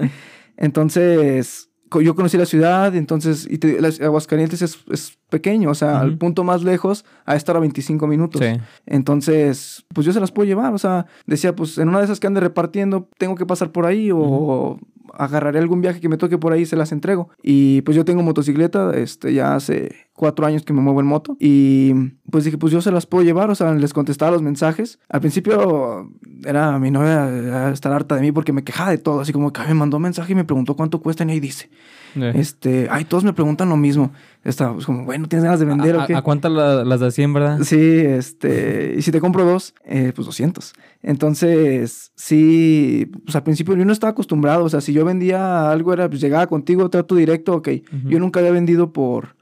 Entonces yo conocí la ciudad, entonces, y te, Aguascalientes es, es, pequeño, o sea, al punto más lejos a estar a 25 minutos. Entonces, pues yo se las puedo llevar, o sea, decía, pues en una de esas que ande repartiendo, tengo que pasar por ahí o agarraré algún viaje que me toque por ahí y se las entrego. Y pues yo tengo motocicleta, este, ya hace cuatro años que me muevo en moto. Y pues dije, pues yo se las puedo llevar, o sea, les contestaba los mensajes. Al principio era mi novia estar harta de mí porque me quejaba de todo, así como que me mandó mensaje y me preguntó cuánto cuesta y ahí dice. Eh. Este, ay, todos me preguntan lo mismo. Estaba pues, como, bueno, ¿tienes ganas de vender o qué? ¿A, cuántas las de 100, verdad? Sí, este, y si te compro dos, eh, pues 200. Entonces, sí, pues al principio yo no estaba acostumbrado, o sea, si yo vendía algo era, pues llegaba contigo, trato directo, ok. Yo nunca había vendido por,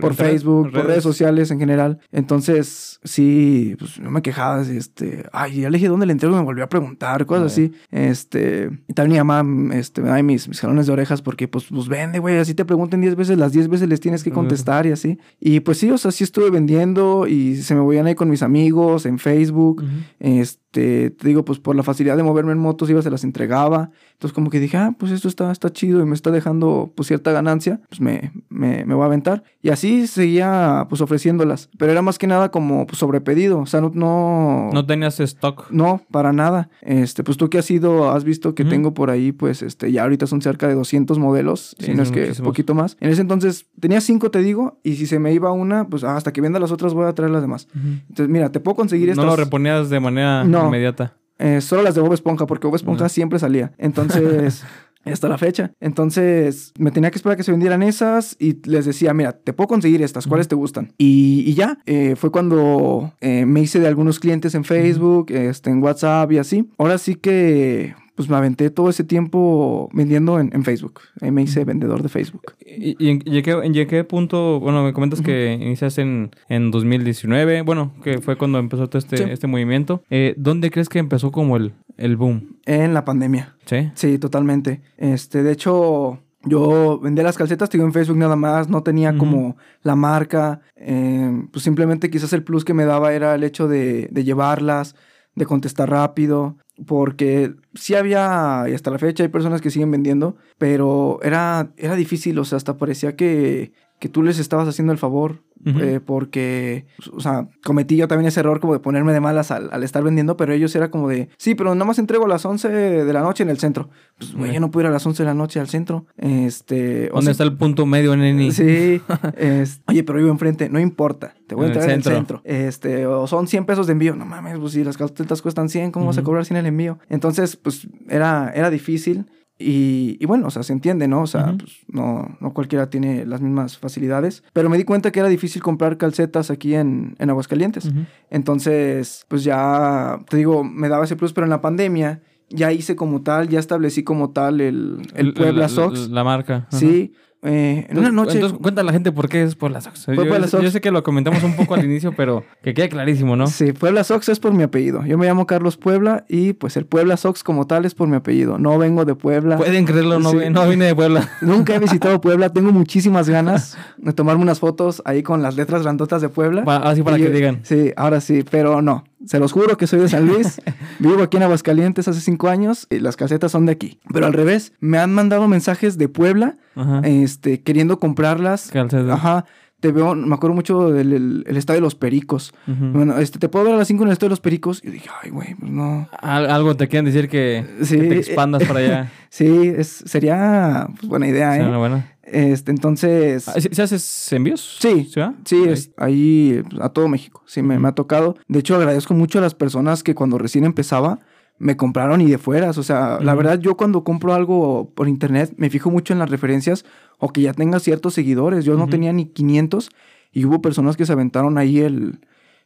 por, Facebook, por redes sociales en general. Entonces, sí, pues no me quejaba. Este, ay, ya le dije dónde le entrego y me volvió a preguntar, cosas así. Este, y también mi mamá este, me da mis, mis jalones de orejas porque, pues, pues vende, güey. Así te pregunten 10 veces, las 10 veces les tienes que contestar y así. Y pues sí, o sea, sí estuve vendiendo y se me voy a ir con mis amigos en Facebook. Este, te digo, pues por la facilidad de moverme en motos, iba, se las entregaba. Entonces, como que dije, ah, pues esto está, está chido y me está dejando, pues, cierta ganancia, pues me, me, me voy a aventar. Y así seguía pues ofreciéndolas. Pero era más que nada como pues, sobrepedido. O sea, no, no. No tenías stock. No, para nada. Este, pues tú que has ido, has visto que tengo por ahí, pues, este, ya ahorita son cerca de 200 modelos, si no es que un poquito más. En ese entonces tenía cinco, te digo, y si se me iba una, pues hasta que venda las otras voy a traer las demás. Entonces, mira, te puedo conseguir estas. No lo reponías de manera inmediata. Eh, solo las de Bob Esponja, porque Bob Esponja siempre salía. Entonces. hasta la fecha. Entonces me tenía que esperar a que se vendieran esas y les decía, mira, te puedo conseguir estas, ¿cuáles te gustan? Y, ya, eh, fue cuando eh, me hice de algunos clientes en Facebook, este, en WhatsApp y así. Ahora sí que pues me aventé todo ese tiempo vendiendo en, Facebook. Ahí me hice vendedor de Facebook. ¿Y, en, qué, punto, bueno, me comentas que iniciaste en, en 2019, bueno, que fue cuando empezó todo este, este movimiento. Eh, ¿Dónde crees que empezó como el, el boom? En la pandemia. Sí. Sí, totalmente. Este, de hecho, yo vendía las calcetas, tengo en Facebook nada más, no tenía como la marca, eh, pues simplemente quizás el plus que me daba era el hecho de, de llevarlas, de contestar rápido, porque sí había, y hasta la fecha hay personas que siguen vendiendo, pero era, era difícil, o sea, hasta parecía que, que tú les estabas haciendo el favor eh, porque, o sea, cometí yo también ese error como de ponerme de malas al, estar vendiendo, pero ellos era como de, sí, pero nada más entrego a las 11 de la noche en el centro. Pues, güey, yo no puedo ir a las 11 de la noche al centro. Este... ¿Dónde está el punto medio, neni? Sí. oye, pero vivo enfrente, no importa, te voy a entrar en el centro. Este, o son 100 pesos de envío. No mames, pues si las calcetas cuestan 100, ¿cómo vas a cobrar sin el envío? Entonces, pues era, era difícil. Y, bueno, o sea, se entiende, ¿no? O sea, pues no, no cualquiera tiene las mismas facilidades. Pero me di cuenta que era difícil comprar calcetas aquí en, en Aguascalientes. Entonces, pues ya, te digo, me daba ese plus, pero en la pandemia ya hice como tal, ya establecí como tal el, el Puebla Sox. La, marca. Sí, eh, en una noche. Entonces, cuenta a la gente por qué es Puebla Sox. Yo, yo, sé que lo comentamos un poco al inicio, pero que quede clarísimo, ¿no? Sí, Puebla Sox es por mi apellido. Yo me llamo Carlos Puebla y pues el Puebla Sox como tal es por mi apellido. No vengo de Puebla. Pueden creerlo, no, no vine de Puebla. Nunca he visitado Puebla. Tengo muchísimas ganas de tomarme unas fotos ahí con las letras grandotas de Puebla. así para que digan. Sí, ahora sí, pero no. Se los juro que soy de San Luis. Vivo aquí en Aguascalientes hace cinco años y las casetas son de aquí. Pero al revés, me han mandado mensajes de Puebla este, queriendo comprarlas. Ajá. Te veo, me acuerdo mucho del el, estadio de los Pericos. Bueno, este, te puedo ver a las 5 en el estadio de los Pericos. Y dije, ay, güey, pues no. algo te quieren decir que, te expandas para allá. sí, es, sería pues, buena idea, ¿eh? buena. Este, entonces. Ah, ¿Se haces envíos? Sí. ¿Sí? Sí, es ahí a todo México. Sí, me, me, ha tocado. De hecho, agradezco mucho a las personas que cuando recién empezaba me compraron y de fueras. O sea, la verdad, yo cuando compro algo por internet me fijo mucho en las referencias o que ya tenga ciertos seguidores. Yo no tenía ni 500 y hubo personas que se aventaron ahí el,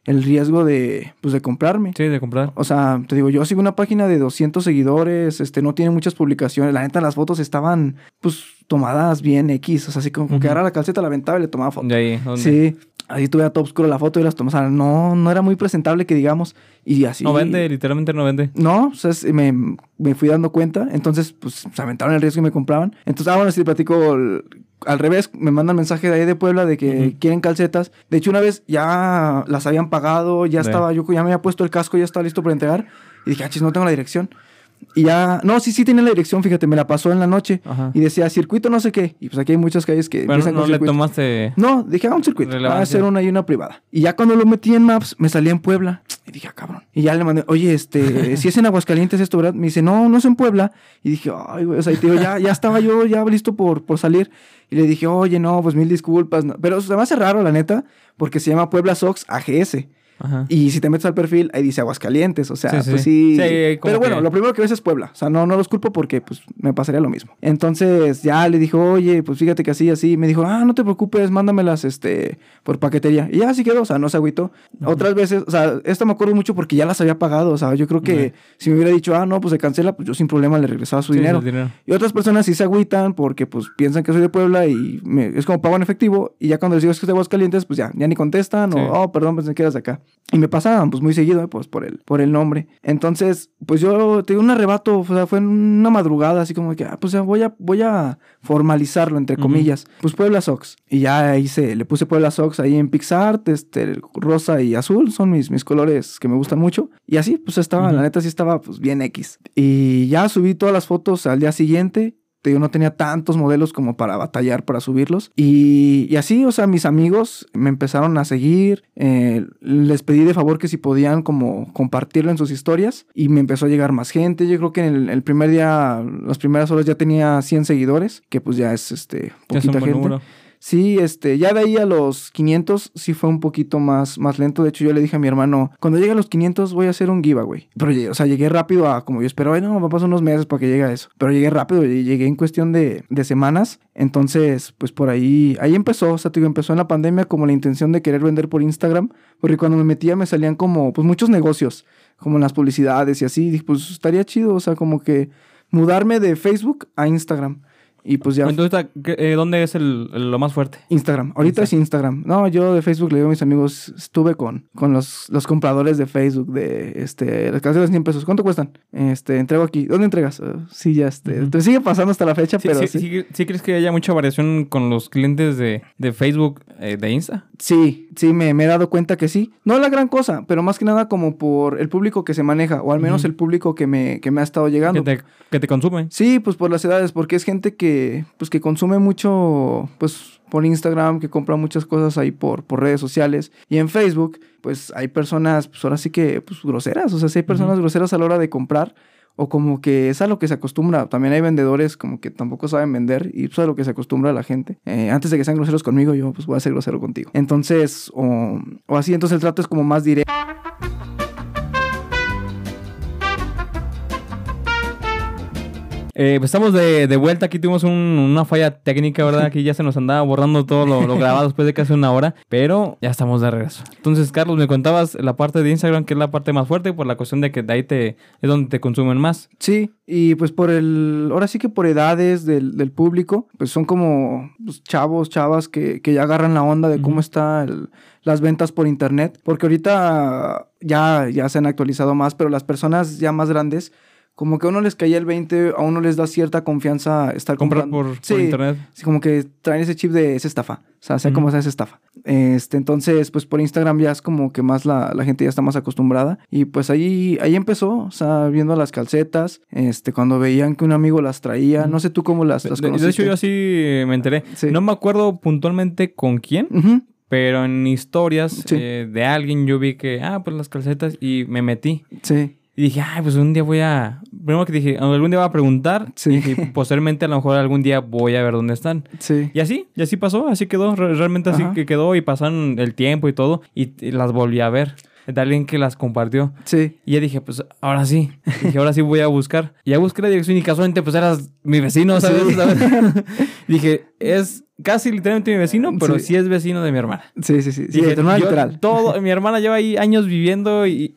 el riesgo de, pues, de comprarme. Sí, de comprar. O sea, te digo, yo sigo una página de 200 seguidores, este, no tiene muchas publicaciones. La neta, las fotos estaban, pues, tomadas bien X. O sea, así como que ahora la calceta la aventaba y le tomaba foto. ¿De ahí? Sí. Ahí tuve a todo oscuro la foto y las tomaba. O sea, no, no era muy presentable que digamos. Y así. No vende, literalmente no vende. No, o sea, me, me fui dando cuenta. Entonces, pues, se aventaron el riesgo y me compraban. Entonces, ah, bueno, si te platico al revés, me mandan mensaje de ahí de Puebla de que quieren calcetas. De hecho, una vez ya las habían pagado, ya estaba, yo ya me había puesto el casco, ya estaba listo para entregar. Y dije, ah, chis, no tengo la dirección. Y ya, no, sí, sí tiene la dirección, fíjate, me la pasó en la noche. Y decía circuito no sé qué. Y pues aquí hay muchas calles que... Bueno, no le tomaste... No, dije, ah, un circuito. Va a hacer una y una privada. Y ya cuando lo metí en Maps, me salía en Puebla. Y dije, ah, cabrón. Y ya le mandé, oye, este, si es en Aguascalientes esto, ¿verdad? Me dice, no, no es en Puebla. Y dije, ay, güey, o sea, y ya, ya estaba yo ya listo por, por salir. Y le dije, oye, no, pues mil disculpas. Pero se me hace raro, la neta, porque se llama Puebla Sox AGS. Y si te metes al perfil, ahí dice Aguascalientes, o sea, pues sí. Pero bueno, lo primero que ves es Puebla. O sea, no, no los culpo porque pues me pasaría lo mismo. Entonces ya le dijo, oye, pues fíjate que así, así. Me dijo, ah, no te preocupes, mándamelas este, por paquetería. Y ya así quedó, o sea, no se agüitó. Otras veces, o sea, esto me acuerdo mucho porque ya las había pagado. O sea, yo creo que si me hubiera dicho, ah, no, pues se cancela, pues yo sin problema le regresaba su dinero. Y otras personas sí se agüitan porque pues piensan que soy de Puebla y es como pago en efectivo. Y ya cuando les digo que es de Aguascalientes, pues ya, ya ni contestan o, oh, perdón, pensé que eras de acá. Y me pasaban pues muy seguido, eh, pues por el, por el nombre. Entonces, pues yo tengo un arrebato, o sea, fue en una madrugada, así como que, ah, pues voy a, voy a formalizarlo, entre comillas. Pues Puebla Sox. Y ya hice, le puse Puebla Sox ahí en PixArt, este, rosa y azul, son mis, mis colores que me gustan mucho. Y así, pues estaba, la neta sí estaba pues bien X. Y ya subí todas las fotos al día siguiente yo no tenía tantos modelos como para batallar para subirlos. Y, así, o sea, mis amigos me empezaron a seguir. Eh, les pedí de favor que si podían como compartirlo en sus historias. Y me empezó a llegar más gente. Yo creo que en el, primer día, las primeras horas ya tenía 100 seguidores, que pues ya es este, poquita gente. Sí, este, ya de ahí a los 500 sí fue un poquito más, más lento. De hecho, yo le dije a mi hermano, cuando llegue a los 500 voy a hacer un giveaway. Pero, o sea, llegué rápido a como yo esperaba. No, me pasar unos meses para que llegue a eso. Pero llegué rápido, llegué en cuestión de, de semanas. Entonces, pues por ahí, ahí empezó. O sea, digo, empezó en la pandemia como la intención de querer vender por Instagram. Porque cuando me metía me salían como, pues muchos negocios, como en las publicidades y así. Dije, pues estaría chido, o sea, como que mudarme de Facebook a Instagram. Y pues ya. Entonces, eh, ¿dónde es el, lo más fuerte? Instagram. Ahorita es Instagram. No, yo de Facebook le digo a mis amigos, estuve con, con los, los compradores de Facebook de este, las canciones de 100 pesos. ¿Cuánto cuestan? Este, entrego aquí. ¿Dónde entregas? Uh, sí, ya este. Te sigue pasando hasta la fecha, pero sí sí. sí. crees que haya mucha variación con los clientes de, de Facebook, eh, de Insta? Sí, sí, me, me, he dado cuenta que sí. No la gran cosa, pero más que nada como por el público que se maneja, o al menos el público que me, que me ha estado llegando. Que te, que te consume. Sí, pues por las edades, porque es gente que pues, que consume mucho, pues, por Instagram, que compra muchas cosas ahí por, por redes sociales. Y en Facebook, pues, hay personas, pues, ahora sí que, pues, groseras. O sea, si hay personas groseras a la hora de comprar, o como que es a lo que se acostumbra. También hay vendedores como que tampoco saben vender y es a lo que se acostumbra la gente. Eh, antes de que sean groseros conmigo, yo pues voy a ser grosero contigo. Entonces, o, o así, entonces el trato es como más directo. Eh, pues estamos de, de, vuelta. Aquí tuvimos una falla técnica, ¿verdad? Aquí ya se nos andaba borrando todo lo, grabado después de casi una hora. Pero ya estamos de regreso. Entonces, Carlos, me contabas la parte de Instagram, que es la parte más fuerte, por la cuestión de que de ahí te, es donde te consumen más. Sí, y pues por el. Ahora sí que por edades del, del público, pues son como pues, chavos, chavas que, que, ya agarran la onda de cómo está las ventas por internet. Porque ahorita ya, ya se han actualizado más, pero las personas ya más grandes como que a uno les caía el 20, a uno les da cierta confianza estar comprando. Por, por, internet. Sí, como que traen ese chip de esa estafa. O sea, sea como sea esa estafa. Este, entonces, pues por Instagram ya es como que más la, la, gente ya está más acostumbrada. Y pues ahí, ahí empezó, o sea, viendo las calcetas, este, cuando veían que un amigo las traía. No sé tú cómo las, las conociste. De hecho, yo así me enteré. No me acuerdo puntualmente con quién. Pero en historias eh, de alguien yo vi que, ah, pues las calcetas y me metí. Sí. Y dije, ay, pues un día voy a. Primero que dije, algún día voy a preguntar. Sí. Y posteriormente, a lo mejor algún día voy a ver dónde están. Sí. Y así, y así pasó, así quedó. Realmente así que quedó y pasaron el tiempo y todo. Y, las volví a ver. De alguien que las compartió. Sí. Y ya dije, pues ahora sí. dije, ahora sí voy a buscar. Y ya busqué la dirección y casualmente, pues eras mi vecino, ¿sabes? dije, es casi literalmente mi vecino, pero sí. es vecino de mi hermana. Sí, sí, sí. sí literal. Todo, mi hermana lleva ahí años viviendo y,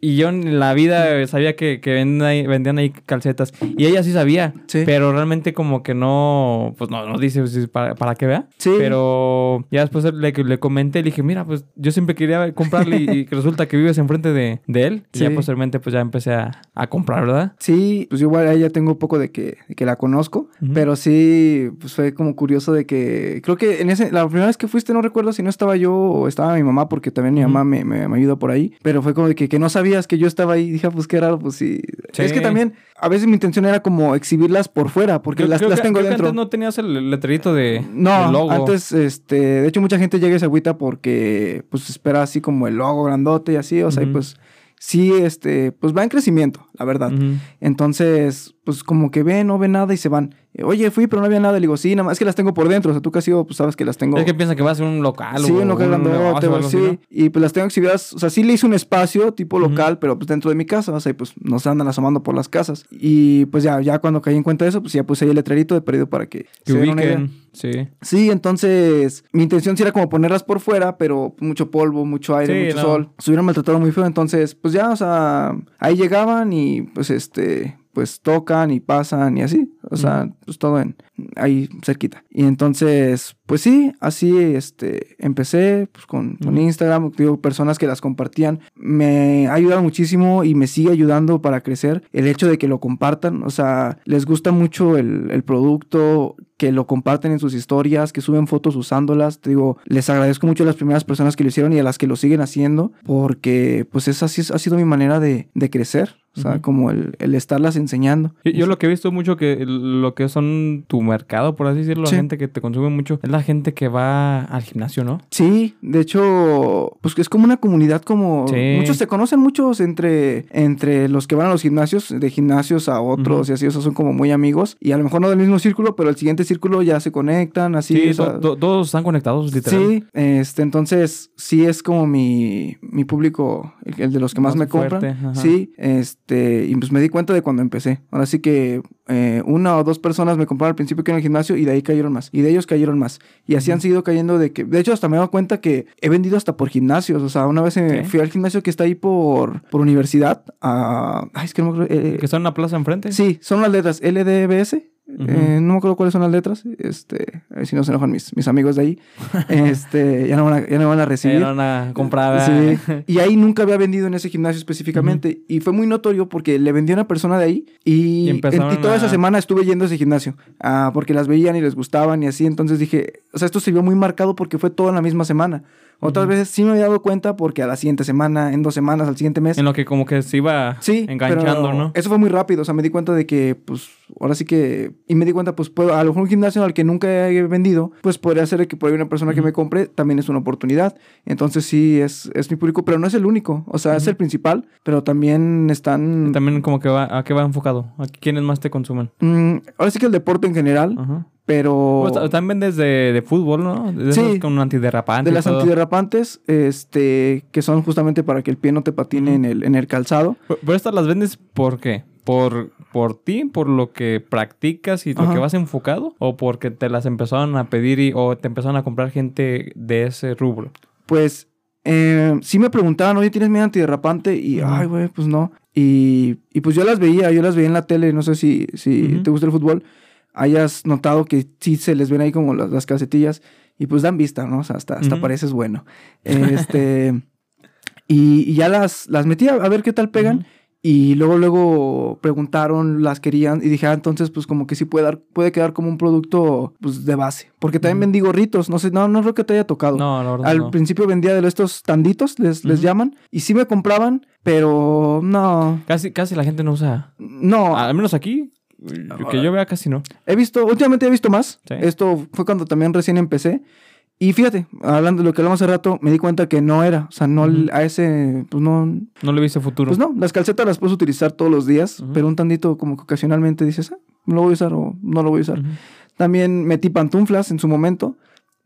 y yo en la vida sabía que, que vendían, ahí, calcetas. Y ella sí sabía. Pero realmente como que no, pues no, no dice para, para que vea. Sí. Pero ya después le, le comenté, le dije, mira, pues yo siempre quería comprarle y, resulta que vives enfrente de, de él. Y ya posteriormente pues ya empecé a, a, comprar, ¿verdad? Sí, pues igual a ella tengo un poco de que, de que la conozco. Pero sí, pues fue como curioso de que creo que en ese, la primera vez que fuiste, no recuerdo si no estaba yo o estaba mi mamá, porque también mi mamá me, me, ayudó por ahí, pero fue como de que, que, no sabías que yo estaba ahí. Dije, ah, pues qué raro, pues sí. Es que también a veces mi intención era como exhibirlas por fuera, porque las, las tengo dentro. antes no tenías el letrerito de no, logo. antes, este, de hecho mucha gente llega a esa agüita porque pues espera así como el logo grandote y así, o sea, y pues sí, este, pues va en crecimiento, la verdad. Entonces, pues como que ven, no ven nada y se van. Oye, fui, pero no había nada. Le digo, sí, nada más es que las tengo por dentro. O sea, tú casi pues sabes que las tengo. Es que piensa que va a ser un local sí, un local grandote, sí. Y pues las tengo exhibidas. O sea, sí le hice un espacio tipo local, pero pues dentro de mi casa. O sea, y pues nos andan asomando por las casas. Y pues ya, ya cuando caí en cuenta de eso, pues ya puse ahí el letrerito de perdido para que, que se ubiquen. Sí. Sí, entonces mi intención sí era como ponerlas por fuera, pero mucho polvo, mucho aire, mucho sol. Se hubieran maltratado muy feo. Entonces, pues ya, o sea, ahí llegaban y pues este pues tocan y pasan y así. O sea, pues todo en ahí cerquita. Y entonces, pues sí, así este, empecé pues, con, Instagram, digo, personas que las compartían. Me ha ayudado muchísimo y me sigue ayudando para crecer el hecho de que lo compartan. O sea, les gusta mucho el, el producto, que lo comparten en sus historias, que suben fotos usándolas. Te digo, les agradezco mucho a las primeras personas que lo hicieron y a las que lo siguen haciendo, porque pues esa sí ha sido mi manera de, de crecer. O sea, como el, el, estarlas enseñando. Yo, lo que he visto mucho que lo que son tu mercado, por así decirlo, la gente que te consume mucho, es la gente que va al gimnasio, ¿no? Sí, de hecho, pues es como una comunidad como... Muchos se conocen muchos entre, entre los que van a los gimnasios, de gimnasios a otros y así, o sea, son como muy amigos. Y a lo mejor no del mismo círculo, pero el siguiente círculo ya se conectan, así. Sí, todos están conectados, literal. Sí, este, entonces sí es como mi, mi público, el, de los que más, me compran. Sí, este este, y pues me di cuenta de cuando empecé. Ahora sí que eh, una o dos personas me compraron al principio que en el gimnasio y de ahí cayeron más. Y de ellos cayeron más. Y así han seguido cayendo de que... De hecho, hasta me he dado cuenta que he vendido hasta por gimnasios. O sea, una vez fui al gimnasio que está ahí por, por universidad. A, ay, es que no me acuerdo. Eh, ¿Que está en una plaza enfrente? Sí, son las letras LDBS. Eh, no me acuerdo cuáles son las letras. Este, a ver si no se enojan mis, mis amigos de ahí. este, ya no van a, ya no van a recibir. Ya no van a comprar. Sí. Y ahí nunca había vendido en ese gimnasio específicamente. Y fue muy notorio porque le vendí a una persona de ahí y, y, toda esa semana estuve yendo a ese gimnasio. Ah, porque las veían y les gustaban y así. Entonces dije, o sea, esto se vio muy marcado porque fue todo en la misma semana. Otras veces sí me había dado cuenta porque a la siguiente semana, en dos semanas, al siguiente mes. En lo que como que se iba sí, enganchando, ¿no? Eso fue muy rápido. O sea, me di cuenta de que, pues, ahora sí que. Y me di cuenta, pues, puedo, a lo mejor un gimnasio al que nunca he vendido, pues podría ser que por ahí una persona que me compre también es una oportunidad. Entonces sí, es, es mi público, pero no es el único. O sea, es el principal, pero también están. También como que va, ¿a qué va enfocado? ¿A quiénes más te consumen? Mm, ahora sí que el deporte en general. Pero. Pues, también desde de fútbol, ¿no? De sí. Con antiderrapantes. De las antiderrapantes, este, que son justamente para que el pie no te patine en, el, en el calzado. Pero, estas las vendes por qué? ¿Por, ¿Por ti? ¿Por lo que practicas y lo que vas enfocado? ¿O porque te las empezaron a pedir y, o te empezaron a comprar gente de ese rubro? Pues eh, sí me preguntaban, oye, ¿tienes miedo antiderrapante? Y, ay, güey, pues no. Y, y, pues yo las veía, yo las veía en la tele, no sé si, si te gusta el fútbol hayas notado que sí se les ven ahí como las, las calcetillas y pues dan vista, ¿no? O sea, hasta, hasta pareces bueno. Este, y, ya las, las metí a, ver qué tal pegan. Y luego, luego preguntaron, las querían y dije, ah, entonces pues como que sí puede, dar, puede quedar como un producto pues de base. Porque también vendí gorritos, no sé, no, no creo que te haya tocado. No, no, Al principio vendía de estos tanditos, les, les llaman, y sí me compraban, pero no. Casi, casi la gente no usa. No. Al menos aquí, que yo vea casi no. He visto, últimamente he visto más. Esto fue cuando también recién empecé. Y fíjate, hablando de lo que hablamos hace rato, me di cuenta que no era. O sea, no a ese, pues no. No le viste futuro. Pues no, las calcetas las puedes utilizar todos los días, pero un tantito como que ocasionalmente dices, ah, lo voy a usar o no lo voy a usar. También metí pantuflas en su momento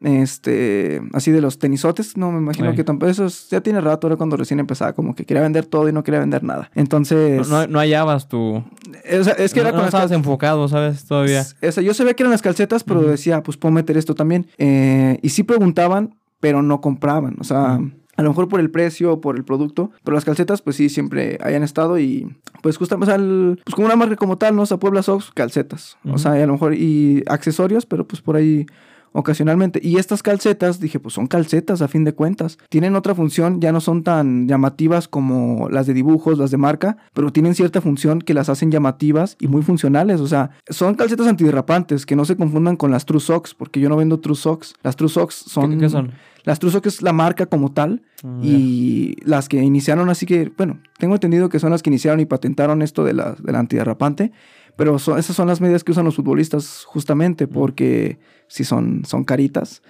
este, así de los tenisotes, no me imagino que tampoco, eso ya tiene rato, era cuando recién empezaba, como que quería vender todo y no quería vender nada. Entonces... No, no, hallabas tu... es que era no, estabas enfocado, ¿sabes? Todavía. Eso, yo sabía que eran las calcetas, pero decía, pues puedo meter esto también. Eh, y sí preguntaban, pero no compraban, o sea... A lo mejor por el precio o por el producto, pero las calcetas, pues sí, siempre hayan estado y pues justamente, o pues como una marca como tal, ¿no? O sea, Puebla Sox, calcetas. O sea, a lo mejor y accesorios, pero pues por ahí ocasionalmente. Y estas calcetas, dije, pues son calcetas a fin de cuentas. Tienen otra función, ya no son tan llamativas como las de dibujos, las de marca, pero tienen cierta función que las hacen llamativas y muy funcionales. O sea, son calcetas antiderrapantes, que no se confundan con las True Socks, porque yo no vendo True Socks. Las True Socks son... ¿Qué, son? Las True Socks es la marca como tal ah, y las que iniciaron, así que, bueno, tengo entendido que son las que iniciaron y patentaron esto de la, de la antiderrapante. Pero esas son las medidas que usan los futbolistas justamente porque si son, son caritas.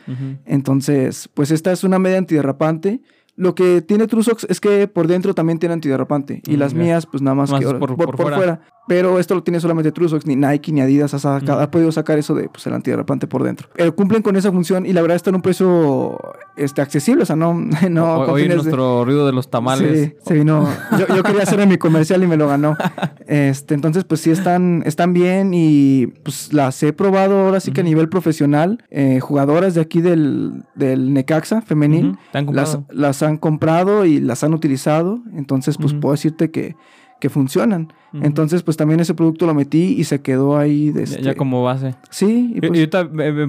Entonces, pues esta es una media antiderrapante lo que tiene Trusox es que por dentro también tiene antiderrapante. Y mm, las mías, pues nada más, que por, fuera. Pero esto lo tiene solamente Trusox, ni Nike ni Adidas ha, mm. ha, podido sacar eso de pues, el antiderrapante por dentro. Pero cumplen con esa función y la verdad está en un precio este, accesible. O sea, no. no Hoy nuestro ruido de los tamales. Sí, sí no. Yo, quería hacer en mi comercial y me lo ganó. Este, entonces, pues sí están, están bien y pues las he probado ahora sí que a nivel profesional. Eh, jugadoras de aquí del, del Necaxa femenil. las, las han comprado y las han utilizado. Entonces, pues puedo decirte que, que funcionan. Entonces, pues también ese producto lo metí y se quedó ahí. De este... ya, como base. Sí. Y, pues...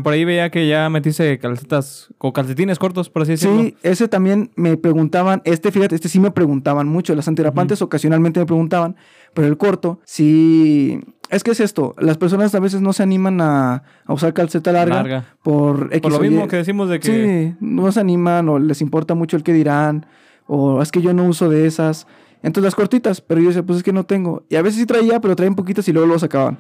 por ahí veía que ya metiste calcetas o calcetines cortos, por así decirlo. Sí, ese también me preguntaban. Este, fíjate, este sí me preguntaban mucho. Las antirapantes ocasionalmente me preguntaban, pero el corto sí. Es que es esto, las personas a veces no se animan a, usar calceta larga, por Por lo mismo que decimos de que... Sí, no se animan o les importa mucho el que dirán, o es que yo no uso de esas. Entonces las cortitas, pero yo decía, pues es que no tengo. Y a veces sí traía, pero traía un poquitas y luego lo sacaban.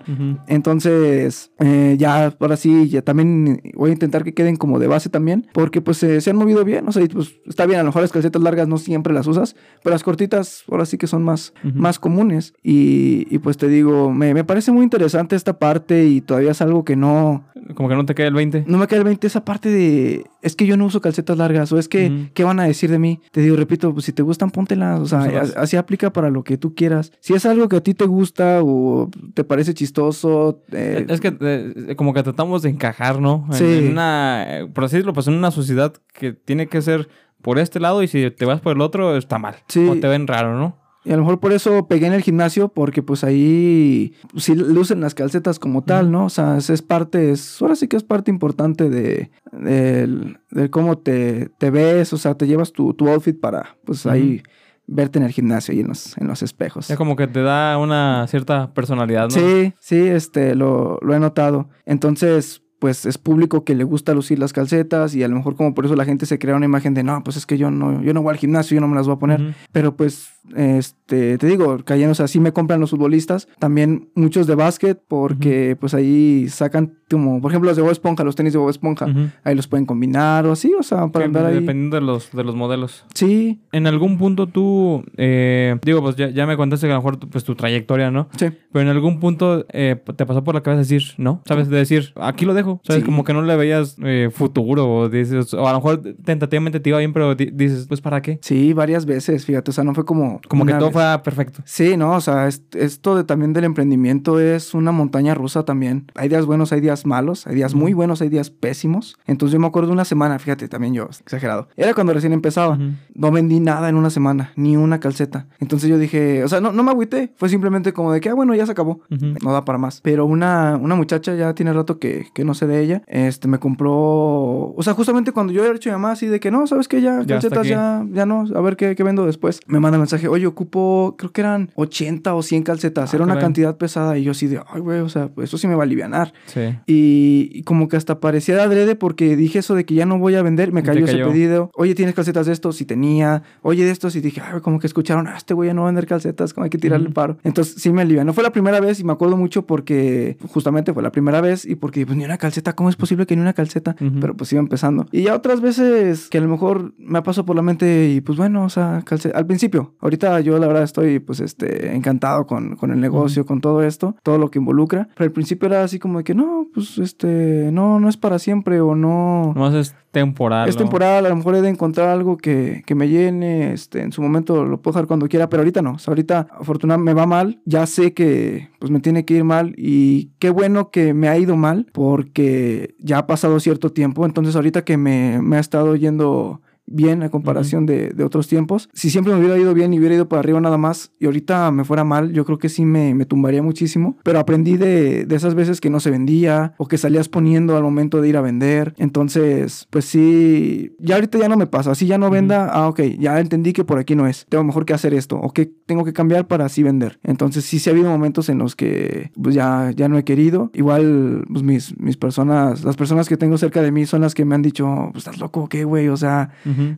Entonces, eh, ya, ahora sí, ya también voy a intentar que queden como de base también, porque pues se han movido bien, o sea, pues está bien, a lo mejor las calcetas largas no siempre las usas, pero las cortitas ahora sí que son más, más comunes. Y, pues te digo, me, me, parece muy interesante esta parte y todavía es algo que no... Como que no te cae el 20. No me cae el 20 esa parte de, es que yo no uso calcetas largas, o es que, ¿qué van a decir de mí? Te digo, repito, pues si te gustan, póntelas, o sea, así aplica para lo que tú quieras. Si es algo que a ti te gusta o te parece chistoso. Eh, es que eh, como que tratamos de encajar, ¿no? En, sí. una, por así decirlo, pues en una sociedad que tiene que ser por este lado y si te vas por el otro está mal. Sí. O te ven raro, ¿no? Y a lo mejor por eso pegué en el gimnasio, porque pues ahí sí lucen las calcetas como tal, ¿no? O sea, es parte, es, ahora sí que es parte importante de, de, cómo te, te, ves, o sea, te llevas tu, tu outfit para, pues ahí verte en el gimnasio y en los, en los espejos. Es como que te da una cierta personalidad, ¿no? Sí, sí, este, lo, lo he notado. Entonces, pues es público que le gusta lucir las calcetas y a lo mejor como por eso la gente se crea una imagen de no, pues es que yo no, yo no voy al gimnasio, yo no me las voy a poner. Pero pues, este, te digo, cayendo, o sea, sí me compran los futbolistas, también muchos de básquet, porque pues ahí sacan como, por ejemplo, los de Bob Esponja, los tenis de Bob Esponja, ahí los pueden combinar o así, o sea, para andar ahí. Dependiendo de los, de los modelos. Sí. En algún punto tú, eh, digo, pues ya, ya, me contaste que a lo mejor pues tu trayectoria, ¿no? Sí. Pero en algún punto eh, te pasó por la cabeza decir, no, ¿sabes? De decir, aquí lo dejo ¿Sabes? Como que no le veías eh, futuro o dices, o a lo mejor tentativamente te iba bien, pero dices, pues ¿para qué? Sí, varias veces, fíjate, o sea, no fue como... Como que todo fue perfecto. Sí, no, o sea, esto de, también del emprendimiento es una montaña rusa también. Hay días buenos, hay días malos, hay días muy buenos, hay días pésimos. Entonces yo me acuerdo de una semana, fíjate, también yo, exagerado. Era cuando recién empezaba. No vendí nada en una semana, ni una calceta. Entonces yo dije, o sea, no, no me agüité, fue simplemente como de que, ah, bueno, ya se acabó, no da para más. Pero una, una muchacha ya tiene rato que, que no de ella, este, me compró, o sea, justamente cuando yo he hecho llamada así de que no, sabes que ya, calcetas ya, ya no, a ver qué, qué, vendo después. Me manda mensaje, oye, ocupo, creo que eran 80 o 100 calcetas, ah, era una cantidad pesada y yo así de, ay, güey, o sea, pues eso sí me va a aliviar. Sí. Y, como que hasta parecía de adrede porque dije eso de que ya no voy a vender, me cayó, ese pedido. Oye, ¿tienes calcetas de estos? Si tenía. Oye, de estos y dije, ay, como que escucharon, ah, este güey ya no va a vender calcetas, como hay que tirarle el paro. Entonces sí me alivió. No fue la primera vez y me acuerdo mucho porque justamente fue la primera vez y porque pues ni una calceta, ¿cómo es posible que ni una calceta? Pero pues iba empezando. Y ya otras veces que a lo mejor me pasado por la mente y pues bueno, o sea, calceta. Al principio, ahorita yo la verdad estoy pues este encantado con, con el negocio, con todo esto, todo lo que involucra. Pero al principio era así como de que no, pues este, no, no es para siempre o no. No es temporal. Es temporal, a lo mejor he de encontrar algo que, que me llene, este, en su momento lo puedo dejar cuando quiera, pero ahorita no. O sea, ahorita afortunadamente me va mal, ya sé que pues me tiene que ir mal y qué bueno que me ha ido mal porque ya ha pasado cierto tiempo, entonces ahorita que me, me ha estado yendo bien a comparación de, de, otros tiempos. Si siempre me hubiera ido bien y hubiera ido para arriba nada más y ahorita me fuera mal, yo creo que sí me, me tumbaría muchísimo. Pero aprendí de, de, esas veces que no se vendía o que salías poniendo al momento de ir a vender. Entonces, pues sí, ya ahorita ya no me pasa. Así ya no venda, ah, ok, ya entendí que por aquí no es. Tengo mejor que hacer esto o que tengo que cambiar para así vender. Entonces sí, sí ha habido momentos en los que pues ya, ya no he querido. Igual, pues mis, mis personas, las personas que tengo cerca de mí son las que me han dicho, pues estás loco, ¿qué, güey? O sea,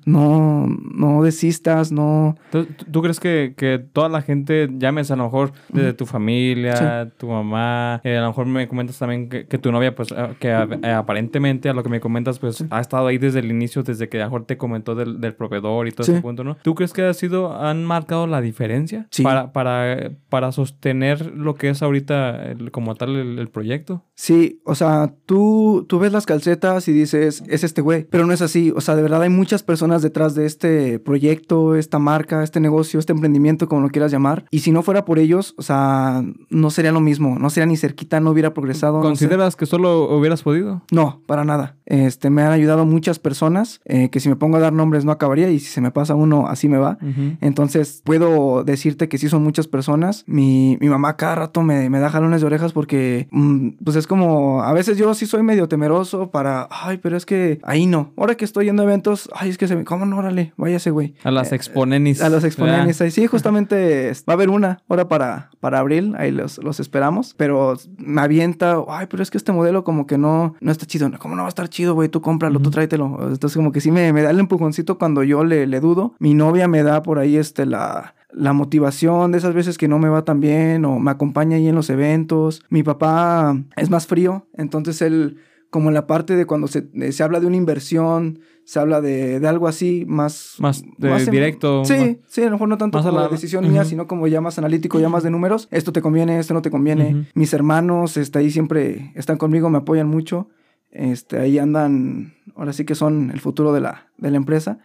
no, no desistas, no... ¿Tú, crees que, que, toda la gente, llames a lo mejor desde tu familia, tu mamá, eh, a lo mejor me comentas también que, tu novia, pues, ah, que eh, aparentemente a lo que me comentas, pues, ha estado ahí desde el inicio, desde que a lo mejor te comentó del, del proveedor y todo ese punto, ¿no? ¿Tú crees que ha sido, han marcado la diferencia para, para, para sostener lo que es ahorita como tal el, proyecto? Sí, o sea, tú, tú ves las calcetas y dices, es este güey, pero no es así, o sea, de verdad hay muchas personas detrás de este proyecto, esta marca, este negocio, este emprendimiento, como lo quieras llamar, y si no fuera por ellos, o sea, no sería lo mismo, no sería ni cerquita, no hubiera progresado. ¿Consideras que solo hubieras podido? No, para nada. Este, me han ayudado muchas personas, eh, que si me pongo a dar nombres no acabaría y si se me pasa uno, así me va. Entonces, puedo decirte que sí son muchas personas. Mi, mi mamá cada rato me, me, da jalones de orejas porque, mm, pues es como, a veces yo sí soy medio temeroso para, ay, pero es que ahí no. Ahora que estoy yendo a eventos, ay, es que se me, ¿cómo no? Órale, váyase, güey. A las eh, exponenis. a las exponenis. Ahí sí, justamente va a haber una hora para, para abril, ahí los, los esperamos, pero me avienta, ay, pero es que este modelo como que no, no está chido. ¿Cómo no va a estar chido, güey? Tú cómpralo, tú tráetelo. Entonces como que sí me, me da el empujoncito cuando yo le, le dudo. Mi novia me da por ahí este la la motivación de esas veces que no me va tan bien o me acompaña ahí en los eventos. Mi papá es más frío, entonces él, como en la parte de cuando se, se habla de una inversión, se habla de, de algo así más... Más, directo. Sí, sí, a lo mejor no tanto como la, decisión mía, sino como ya más analítico, ya más de números. Esto te conviene, esto no te conviene. Mis hermanos está ahí siempre están conmigo, me apoyan mucho. Este, ahí andan, ahora sí que son el futuro de la, de la empresa.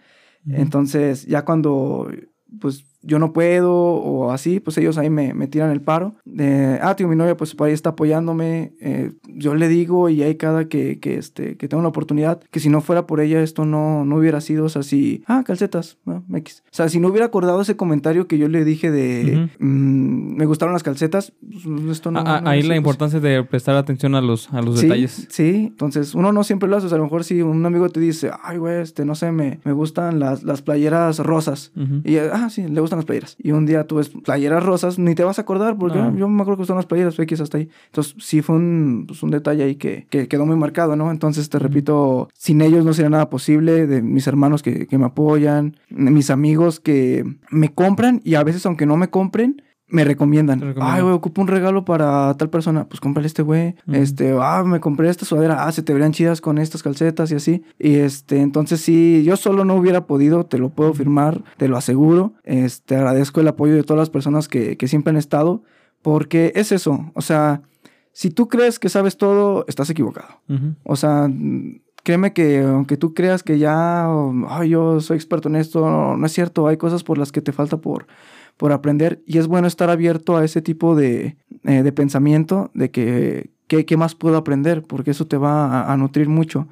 Entonces, ya cuando pues yo no puedo o así, pues ellos ahí me, me tiran el paro. De, ah, tío, mi novia pues por ahí está apoyándome. Eh, yo le digo y hay cada que, que, este, que tengo la oportunidad, que si no fuera por ella esto no, no hubiera sido, o sea, si, ah, calcetas, O sea, si no hubiera acordado ese comentario que yo le dije de, mm, me gustaron las calcetas, pues, esto no... Ah, ahí la importancia de prestar atención a los, a los detalles. Sí, entonces uno no siempre lo hace, o sea, a lo mejor si un amigo te dice, ay, güey, este, no sé, me, me gustan las, las playeras rosas. Y, ah, sí, le gustan las playeras. Y un día tú ves playeras rosas, ni te vas a acordar, porque yo me acuerdo que gustan las playeras X hasta ahí. Entonces, sí fue un, pues, un detalle ahí que, que, quedó muy marcado, ¿no? Entonces, te repito, sin ellos no sería nada posible, de mis hermanos que, que me apoyan, mis amigos que me compran y a veces, aunque no me compren, me recomiendan. Ay, güey, ocupo un regalo para tal persona. Pues cómprale este güey. Este, ah, me compré esta sudadera. Ah, se te verían chidas con estas calcetas y así. Y este, entonces sí, yo solo no hubiera podido, te lo puedo firmar, te lo aseguro. Este, agradezco el apoyo de todas las personas que, que siempre han estado. Porque es eso. O sea, si tú crees que sabes todo, estás equivocado. O sea, créeme que aunque tú creas que ya, ay, yo soy experto en esto, no es cierto. Hay cosas por las que te falta por por aprender y es bueno estar abierto a ese tipo de, eh, de pensamiento de que ¿qué, más puedo aprender, porque eso te va a nutrir mucho.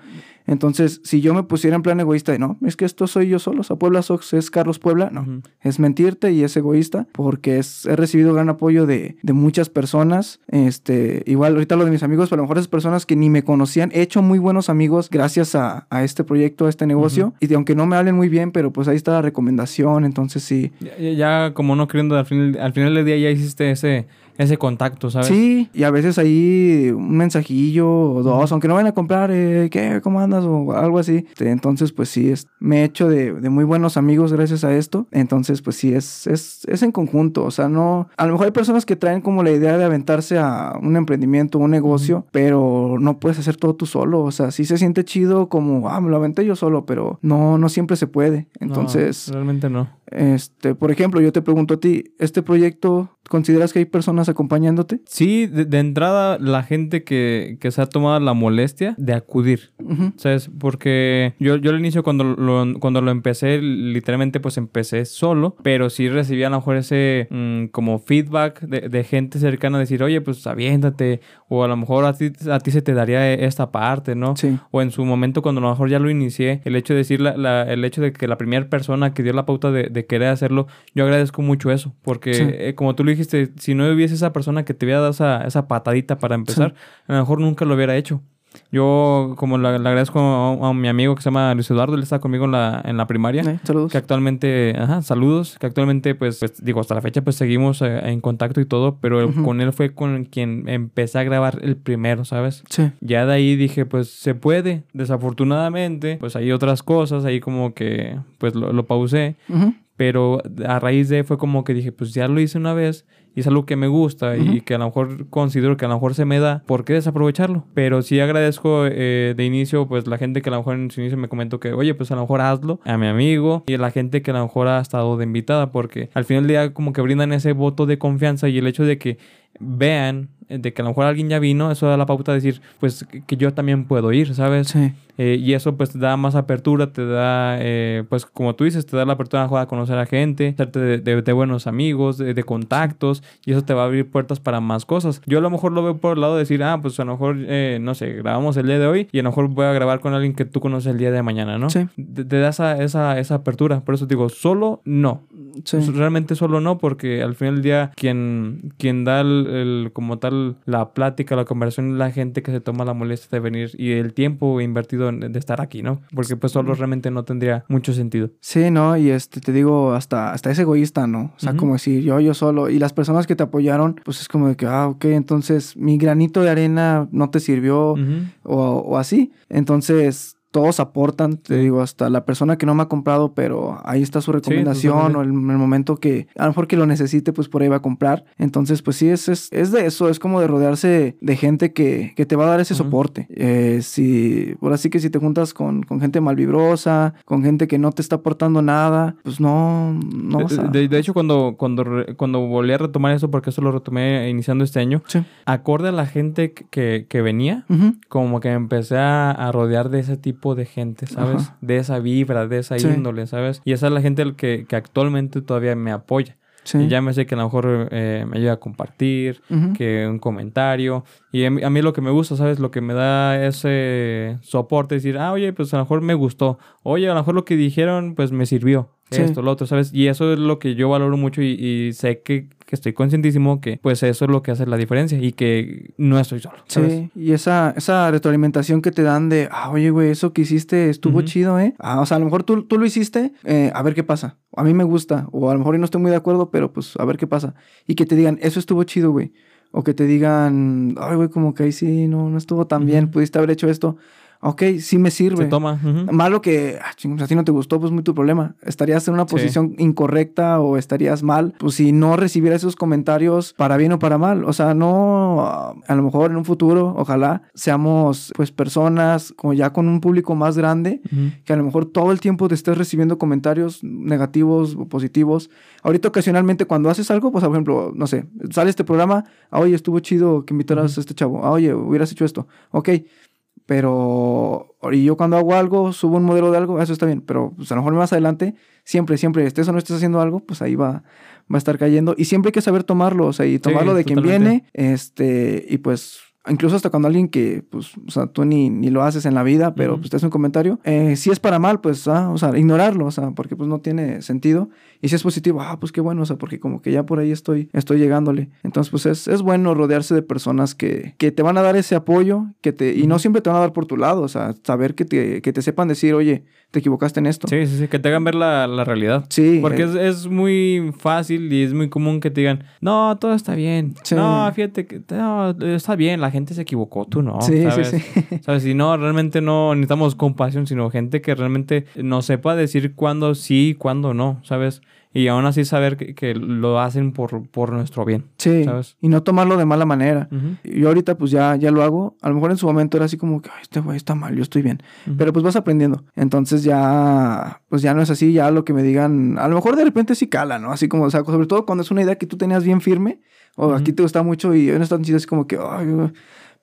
Entonces, si yo me pusiera en plan egoísta y no, es que esto soy yo solo, o sea, Puebla Sox es Carlos Puebla, no, es mentirte y es egoísta porque es, he recibido gran apoyo de, de, muchas personas, este, igual ahorita lo de mis amigos, pero a lo mejor esas personas que ni me conocían, he hecho muy buenos amigos gracias a, a este proyecto, a este negocio, y aunque no me hablen muy bien, pero pues ahí está la recomendación, entonces sí. Ya, ya como no al final, al final del día ya hiciste ese ese contacto, ¿sabes? Sí, y a veces ahí un mensajillo o dos, aunque no vayan a comprar, eh, ¿qué? ¿Cómo andas? O algo así. Entonces, pues sí, es, me he hecho de, de, muy buenos amigos gracias a esto. Entonces, pues sí, es, es, es en conjunto. O sea, no. A lo mejor hay personas que traen como la idea de aventarse a un emprendimiento, un negocio, pero no puedes hacer todo tú solo. O sea, sí se siente chido como, ah, me lo aventé yo solo, pero no, no siempre se puede. Entonces. realmente no. Este, por ejemplo, yo te pregunto a ti, ¿este proyecto ¿Consideras que hay personas acompañándote? Sí, de, entrada la gente que, que, se ha tomado la molestia de acudir, ¿sabes? Porque yo, yo al inicio cuando lo, cuando lo empecé, literalmente pues empecé solo, pero sí recibía a lo mejor ese mm, como feedback de, de, gente cercana, decir, oye, pues aviéntate, o a lo mejor a ti, a ti se te daría esta parte, ¿no? Sí. O en su momento cuando a lo mejor ya lo inicié, el hecho de decir, la, el hecho de que la primera persona que dio la pauta de, de querer hacerlo, yo agradezco mucho eso, porque eh, como tú lo dijiste, si no hubiese esa persona que te hubiera dado esa, esa patadita para empezar, a lo mejor nunca lo hubiera hecho. Yo, como le, agradezco a, mi amigo que se llama Luis Eduardo, él está conmigo en la, en la primaria. saludos. Que actualmente, ajá, saludos. Que actualmente, pues, pues digo, hasta la fecha, pues seguimos eh, en contacto y todo, pero con él fue con quien empecé a grabar el primero, ¿sabes? Sí. Ya de ahí dije, pues se puede. Desafortunadamente, pues hay otras cosas, ahí como que, pues lo, lo pausé. Pero a raíz de fue como que dije, pues ya lo hice una vez y es algo que me gusta y que a lo mejor considero que a lo mejor se me da, ¿por qué desaprovecharlo? Pero sí agradezco eh, de inicio, pues la gente que a lo mejor en su inicio me comentó que, oye, pues a lo mejor hazlo, a mi amigo y a la gente que a lo mejor ha estado de invitada, porque al final del día como que brindan ese voto de confianza y el hecho de que vean eh, de que a lo mejor alguien ya vino, eso da la pauta de decir, pues que yo también puedo ir, ¿sabes? Sí. Eh, y eso pues te da más apertura, te da, eh, pues como tú dices, te da la apertura a conocer a gente, hacerte de, buenos amigos, de, contactos, y eso te va a abrir puertas para más cosas. Yo a lo mejor lo veo por el lado de decir, ah, pues a lo mejor, no sé, grabamos el día de hoy y a lo mejor voy a grabar con alguien que tú conoces el día de mañana, ¿no? Sí. Te, da esa, esa, esa, apertura. Por eso digo, solo no. Sí. Realmente solo no, porque al final del día quien, quien da el, como tal la plática, la conversación es la gente que se toma la molestia de venir y el tiempo invertido de estar aquí, ¿no? Porque pues solo realmente no tendría mucho sentido. Sí, ¿no? Y este, te digo, hasta, hasta es egoísta, ¿no? O sea, como decir, yo, yo solo. Y las personas que te apoyaron, pues es como de que, ah, ok, entonces mi granito de arena no te sirvió o, o así. Entonces, todos aportan, te digo, hasta la persona que no me ha comprado, pero ahí está su recomendación o el, momento que a lo mejor que lo necesite, pues por ahí va a comprar. Entonces, pues sí, es, es, es de eso, es como de rodearse de gente que, que te va a dar ese soporte. Eh, si, por así que si te juntas con, con, gente malvibrosa, con gente que no te está aportando nada, pues no, no vas a... de, hecho, cuando, cuando, cuando volví a retomar eso, porque eso lo retomé iniciando este año, acorde a la gente que, que venía, como que empecé a rodear de ese tipo de gente, ¿sabes? De esa vibra, de esa índole, ¿sabes? Y esa es la gente que, que actualmente todavía me apoya. Y ya me sé que a lo mejor eh, me ayuda a compartir, que un comentario. Y a mí, lo que me gusta, ¿sabes? Lo que me da ese soporte, decir, ah, oye, pues a lo mejor me gustó. Oye, a lo mejor lo que dijeron, pues me sirvió. Esto, lo otro, ¿sabes? Y eso es lo que yo valoro mucho y, sé que, que, estoy conscientísimo que pues eso es lo que hace la diferencia y que no estoy solo. ¿sabes? Sí, y esa, esa retroalimentación que te dan de, ah, oye, güey, eso que hiciste estuvo chido, ¿eh? Ah, o sea, a lo mejor tú, tú lo hiciste, eh, a ver qué pasa. A mí me gusta, o a lo mejor no estoy muy de acuerdo, pero pues a ver qué pasa. Y que te digan, eso estuvo chido, güey. O que te digan, ay, güey, como que ahí sí, no, no estuvo tan bien, pudiste haber hecho esto ok, sí me sirve. Se toma. Malo que, ah, si a ti no te gustó, pues muy tu problema. Estarías en una posición incorrecta o estarías mal, pues si no recibieras esos comentarios para bien o para mal. O sea, no, a lo mejor en un futuro, ojalá seamos pues personas como ya con un público más grande, que a lo mejor todo el tiempo te estés recibiendo comentarios negativos o positivos. Ahorita ocasionalmente cuando haces algo, pues por ejemplo, no sé, sale este programa, ah, oye, estuvo chido que invitaras a este chavo, ah, oye, hubieras hecho esto, ok pero y yo cuando hago algo, subo un modelo de algo, eso está bien, pero pues, a lo mejor más adelante, siempre, siempre, estés o no estés haciendo algo, pues ahí va, va a estar cayendo. Y siempre hay que saber tomarlo, o sea, y tomarlo de quien viene, este, y pues incluso hasta cuando alguien que, pues, o sea, tú ni, ni lo haces en la vida, pero pues te hace un comentario, eh, si es para mal, pues, ah, o sea, ignorarlo, o sea, porque pues no tiene sentido. Y si es positivo, ah, pues qué bueno, o sea, porque como que ya por ahí estoy, estoy llegándole. Entonces, pues es, es bueno rodearse de personas que, que te van a dar ese apoyo, que te, y no siempre te van a dar por tu lado, o sea, saber que te, que te sepan decir, oye, te equivocaste en esto. Sí, sí, sí, que te hagan ver la, la realidad. Sí. Porque es, es, muy fácil y es muy común que te digan, no, todo está bien. No, fíjate que no, está bien, la gente se equivocó, tú no. Sí, ¿sabes? sí, sí. ¿Sabes? Y no, realmente no necesitamos compasión, sino gente que realmente nos sepa decir cuándo sí y cuándo no, ¿sabes? y aún así saber que, lo hacen por, por nuestro bien. Sí, y no tomarlo de mala manera. Yo ahorita pues ya, ya lo hago, a lo mejor en su momento era así como que, este güey está mal, yo estoy bien, pero pues vas aprendiendo. Entonces ya, pues ya no es así, ya lo que me digan, a lo mejor de repente sí cala, ¿no? Así como, o sea, sobre todo cuando es una idea que tú tenías bien firme, o aquí te gusta mucho y en esta chido así como que,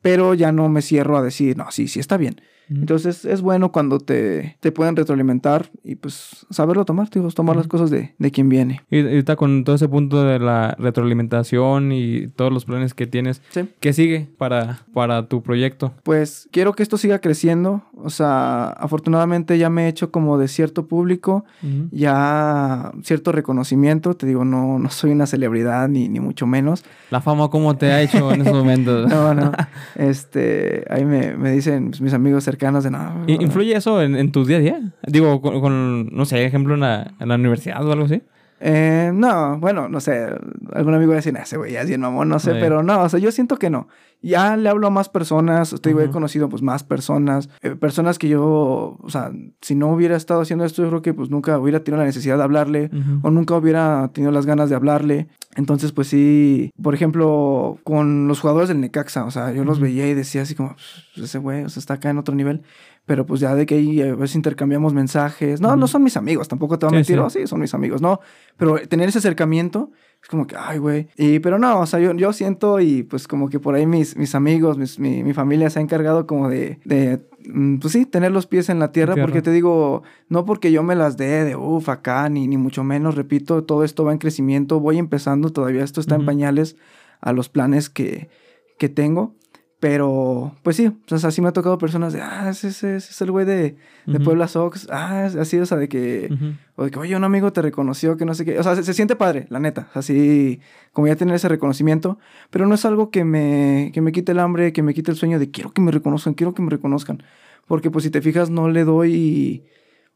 pero ya no me cierro a decir, no, sí, sí está bien. Entonces es bueno cuando te, te, pueden retroalimentar y pues saberlo tomar, tío, tomar las cosas de, de, quien viene. Y ahorita con todo ese punto de la retroalimentación y todos los planes que tienes, ¿qué sigue para, para tu proyecto? Pues quiero que esto siga creciendo, o sea, afortunadamente ya me he hecho como de cierto público, ya cierto reconocimiento, te digo, no, no soy una celebridad ni, ni mucho menos. ¿La fama cómo te ha hecho en esos momentos? no, no, este, ahí me, me dicen pues, mis amigos cercanos de nada. ¿Influye eso en, tu día a día? Digo, con, no sé, ejemplo, en la, en la universidad o algo así. Eh, no, bueno, no sé. Algún amigo va a decir, ese güey es bien mamón, no sé, pero no, o sea, yo siento que no. Ya le hablo a más personas, estoy, he conocido pues más personas, eh, personas que yo, o sea, si no hubiera estado haciendo esto, yo creo que pues nunca hubiera tenido la necesidad de hablarle o nunca hubiera tenido las ganas de hablarle. Entonces, pues sí, por ejemplo, con los jugadores del Necaxa, o sea, yo los veía y decía así como, pues, ese güey, o sea, está acá en otro nivel. Pero pues ya de que ahí a veces intercambiamos mensajes. No, no son mis amigos, tampoco te voy a mentir. Sí. Oh, sí, son mis amigos, no. Pero tener ese acercamiento es como que, ay, güey. Y, pero no, o sea, yo, yo siento y pues como que por ahí mis, mis amigos, mis, mi, mi, familia se ha encargado como de, de, mm, pues sí, tener los pies en la tierra, porque te digo, no porque yo me las dé de uff acá, ni, ni mucho menos, repito, todo esto va en crecimiento, voy empezando, todavía esto está en pañales a los planes que, que tengo. Pero, pues sí, o sea, así me ha tocado personas de, ah, ese, ese, es el güey de, de Puebla Sox. Ah, así, o sea, de que, o de que, oye, un amigo te reconoció, que no sé qué. O sea, se, siente padre, la neta. Así, como ya tener ese reconocimiento. Pero no es algo que me, que me quite el hambre, que me quite el sueño de quiero que me reconozcan, quiero que me reconozcan. Porque, pues, si te fijas, no le doy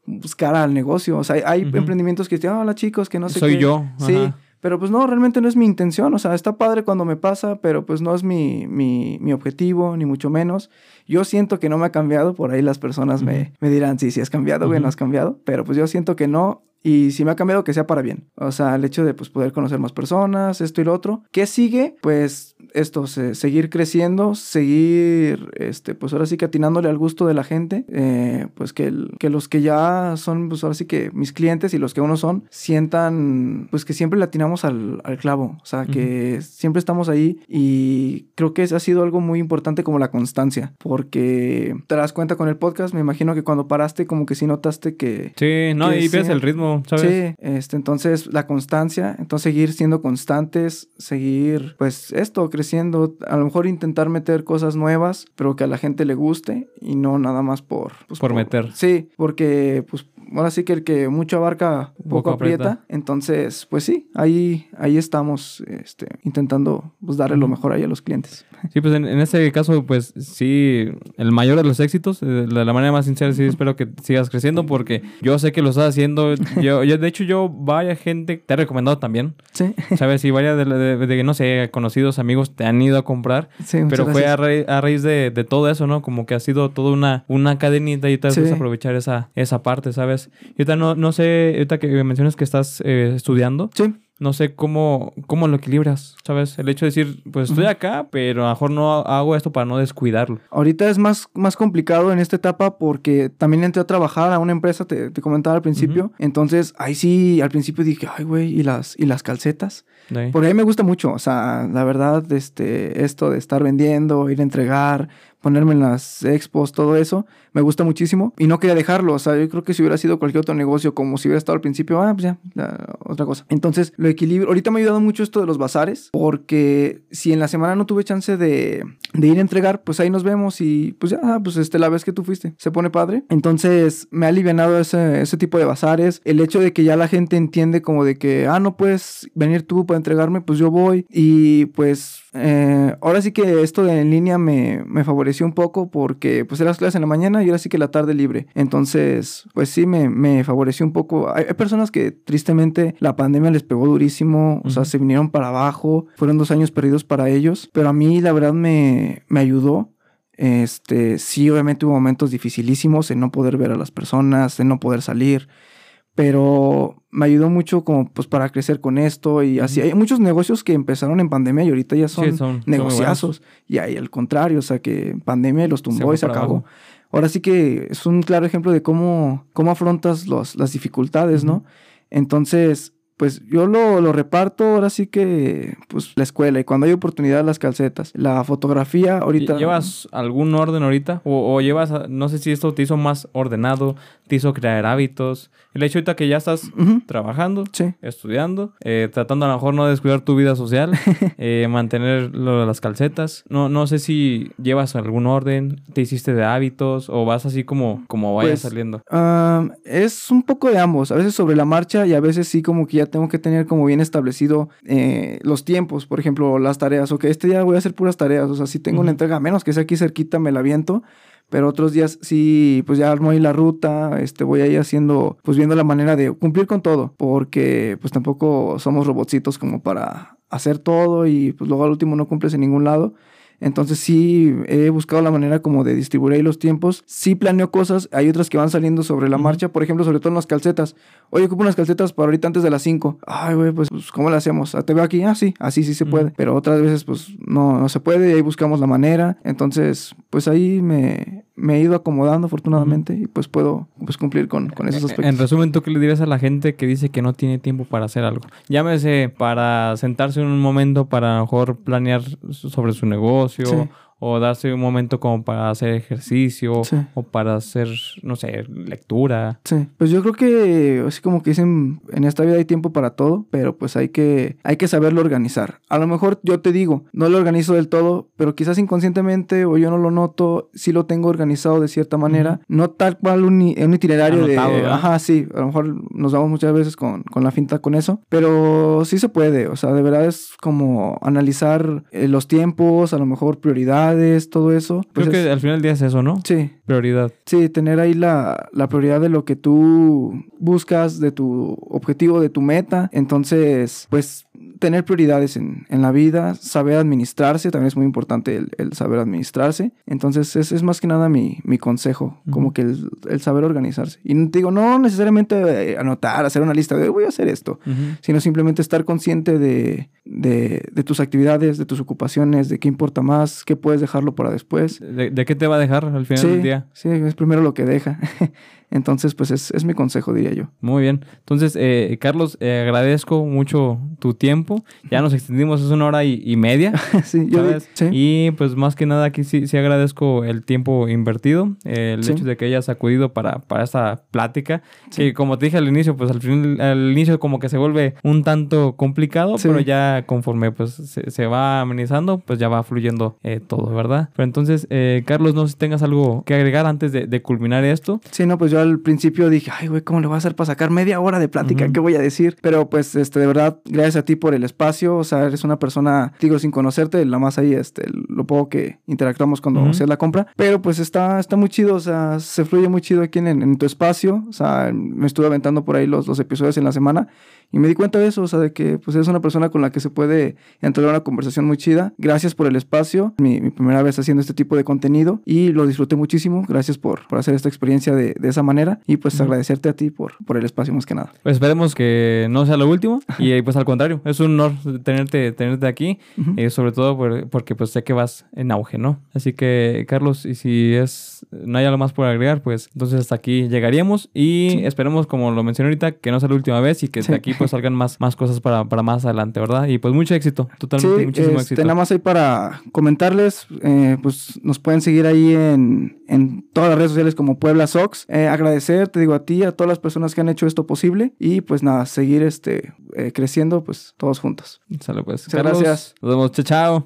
pues, cara al negocio. O sea, hay, emprendimientos que dicen, hola chicos, que no sé Soy qué. Soy yo. Sí. Pero pues no, realmente no es mi intención. O sea, está padre cuando me pasa, pero pues no es mi, mi, mi objetivo, ni mucho menos. Yo siento que no me ha cambiado. Por ahí las personas me, me, dirán, sí, sí has cambiado, güey, no has cambiado. Pero pues yo siento que no. Y si me ha cambiado, que sea para bien. O sea, el hecho de pues, poder conocer más personas, esto y lo otro. ¿Qué sigue? Pues esto, seguir creciendo, seguir, este, pues ahora sí que atinándole al gusto de la gente. Eh, pues que, que los que ya son, pues ahora sí que mis clientes y los que uno son, sientan, pues que siempre le atinamos al, al clavo. O sea, que siempre estamos ahí. Y creo que ha sido algo muy importante como la constancia. Porque te das cuenta con el podcast, me imagino que cuando paraste, como que sí notaste que. Sí, no, y ves el ritmo Sí, este, entonces la constancia, entonces seguir siendo constantes, seguir, pues esto, creciendo, a lo mejor intentar meter cosas nuevas, pero que a la gente le guste y no nada más por... Pues, por, meter. Sí, porque pues ahora sí que el que mucho abarca, poco, aprieta. Entonces, pues sí, ahí, ahí estamos este, intentando pues, darle lo mejor ahí a los clientes. Sí, pues en, en este caso, pues sí, el mayor de los éxitos, eh, de la manera más sincera, sí espero que sigas creciendo porque yo sé que lo estás haciendo. Yo, yo de hecho, yo, vaya gente, te he recomendado también. Sí. ¿Sabes? Y vaya de, de, no sé, conocidos, amigos te han ido a comprar. Sí, pero fue a, a, raíz de, de, todo eso, ¿no? Como que ha sido toda una, una cadenita y te sí. aprovechar esa, esa parte, ¿sabes? Y ahorita no, no sé, ahorita que mencionas que estás eh, estudiando. Sí no sé cómo, cómo lo equilibras, ¿sabes? El hecho de decir, pues estoy acá, pero a lo mejor no hago esto para no descuidarlo. Ahorita es más, más complicado en esta etapa porque también entré a trabajar a una empresa, te, comentaba al principio. Entonces, ahí sí, al principio dije, ay, güey, ¿y las, ¿y las calcetas? Porque a mí me gusta mucho, o sea, la verdad, este, esto de estar vendiendo, ir a entregar, ponerme en las expos, todo eso, me gusta muchísimo y no quería dejarlo, o sea, yo creo que si hubiera sido cualquier otro negocio, como si hubiera estado al principio, ah, pues ya, otra cosa. Entonces, lo equilibrio, ahorita me ha ayudado mucho esto de los bazares, porque si en la semana no tuve chance de, de ir a entregar, pues ahí nos vemos y pues ya, ah, pues este, la vez que tú fuiste, se pone padre. Entonces, me ha alivianado ese, ese tipo de bazares, el hecho de que ya la gente entiende como de que, ah, no puedes venir tú para entregarme, pues yo voy y pues eh, ahora sí que esto de en línea me, me, favoreció un poco porque pues eran las clases en la mañana y ahora sí que la tarde libre. Entonces, pues sí me, me favoreció un poco. Hay, personas que tristemente la pandemia les pegó durísimo, o sea, se vinieron para abajo, fueron dos años perdidos para ellos, pero a mí la verdad me, me ayudó. Este, sí, obviamente hubo momentos dificilísimos en no poder ver a las personas, en no poder salir, pero me ayudó mucho como pues para crecer con esto y así. Hay muchos negocios que empezaron en pandemia y ahorita ya son, negociazos. y ahí al contrario, o sea que pandemia los tumbó y se acabó. Ahora sí que es un claro ejemplo de cómo, cómo afrontas los, las dificultades, ¿no? Entonces, pues yo lo, lo, reparto ahora sí que, pues la escuela y cuando hay oportunidad las calcetas. La fotografía ahorita... ¿Llevas algún orden ahorita? O, o, llevas, no sé si esto te hizo más ordenado, te hizo crear hábitos. El hecho ahorita que ya estás trabajando, estudiando, eh, tratando a lo mejor no descuidar tu vida social, eh, mantener lo de las calcetas. No, no sé si llevas algún orden, te hiciste de hábitos o vas así como, como vaya pues, saliendo. es un poco de ambos. A veces sobre la marcha y a veces sí como que ya tengo que tener como bien establecido eh, los tiempos, por ejemplo, las tareas. O que este día voy a hacer puras tareas. O sea, si tengo una entrega, menos que sea aquí cerquita, me la aviento. Pero otros días sí, pues ya armo ahí la ruta, este, voy ahí haciendo, pues viendo la manera de cumplir con todo, porque pues tampoco somos robotcitos como para hacer todo y pues luego al último no cumples en ningún lado. Entonces sí he buscado la manera como de distribuir ahí los tiempos. Sí planeo cosas, hay otras que van saliendo sobre la marcha, por ejemplo, sobre todo en las calcetas. Oye, ocupo unas calcetas para ahorita antes de las 5. Ay, güey, pues, pues, ¿cómo le hacemos? ¿Te veo aquí? Ah, sí, así sí se puede. Pero otras veces pues no, no se puede y ahí buscamos la manera. Entonces, pues ahí me, me he ido acomodando afortunadamente y pues puedo pues, cumplir con, con esos aspectos. En resumen, ¿tú qué le dirías a la gente que dice que no tiene tiempo para hacer algo? Llámese para sentarse en un momento para a lo mejor planear sobre su negocio o darse un momento como para hacer ejercicio o para hacer, no sé, lectura. Sí, pues yo creo que así como que dicen, en esta vida hay tiempo para todo, pero pues hay que, hay que saberlo organizar. A lo mejor yo te digo, no lo organizo del todo, pero quizás inconscientemente o yo no lo noto, sí lo tengo organizado de cierta manera, no tal cual un, un itinerario de... Ajá, sí, a lo mejor nos vamos muchas veces con, con, la finta con eso, pero sí se puede, o sea, de verdad es como analizar eh, los tiempos, a lo mejor prioridades todo eso. Creo pues que al final del día es eso, ¿no? Sí. Prioridad. Sí, tener ahí la, la prioridad de lo que tú buscas, de tu objetivo, de tu meta. Entonces, pues tener prioridades en, en, la vida, saber administrarse, también es muy importante el, el saber administrarse. Entonces, es, es, más que nada mi, mi consejo, como que el, el, saber organizarse. Y digo, no necesariamente eh, anotar, hacer una lista de voy a hacer esto, sino simplemente estar consciente de, de, de, tus actividades, de tus ocupaciones, de qué importa más, qué puedes dejarlo para después. ¿De, de qué te va a dejar al final del día? Sí, es primero lo que deja. Entonces, pues es, es, mi consejo, diría yo. Muy bien. Entonces, eh, Carlos, eh, agradezco mucho tu tiempo. Ya nos extendimos, es una hora y, media. sí, yo sí. Y pues más que nada aquí sí, sí agradezco el tiempo invertido, el hecho de que hayas acudido para, para esta plática. Que como te dije al inicio, pues al, fin, al inicio como que se vuelve un tanto complicado, pero ya conforme pues se, va amenizando, pues ya va fluyendo eh, todo, ¿verdad? Pero entonces, Carlos, no sé si tengas algo que agregar antes de, de culminar esto. Sí, no, pues yo al principio dije, ay, güey, ¿cómo le voy a hacer para sacar media hora de plática? ¿Qué voy a decir? Pero pues, este, de verdad, gracias a ti por el espacio. O sea, eres una persona, digo, sin conocerte, nada más ahí, este, lo poco que interactuamos cuando uh la compra. Pero pues está, está muy chido, o sea, se fluye muy chido aquí en, en tu espacio. O sea, me estuve aventando por ahí los, los episodios en la semana y me di cuenta de eso, o sea, de que pues es una persona con la que se puede entrar una conversación muy chida. Gracias por el espacio, mi, mi, primera vez haciendo este tipo de contenido y lo disfruté muchísimo. Gracias por, por hacer esta experiencia de, de esa manera y pues agradecerte a ti por, por el espacio más que nada. Pues esperemos que no sea lo último y pues al contrario, es un honor tenerte, tenerte aquí, eh, sobre todo porque pues sé que vas en auge, ¿no? Así que Carlos, y si es no hay algo más por agregar, pues entonces hasta aquí llegaríamos y esperemos, como lo mencioné ahorita, que no sea la última vez y que de aquí pues salgan más, más cosas para, para más adelante, ¿verdad? Y pues mucho éxito, totalmente, muchísimo este, éxito. Nada más ahí para comentarles, eh, pues nos pueden seguir ahí en, en todas las redes sociales como Puebla Sox. Eh, agradecer, te digo a ti, a todas las personas que han hecho esto posible y pues nada, seguir este, eh, creciendo pues todos juntos. Sale pues. gracias. Nos vemos, chao. chao.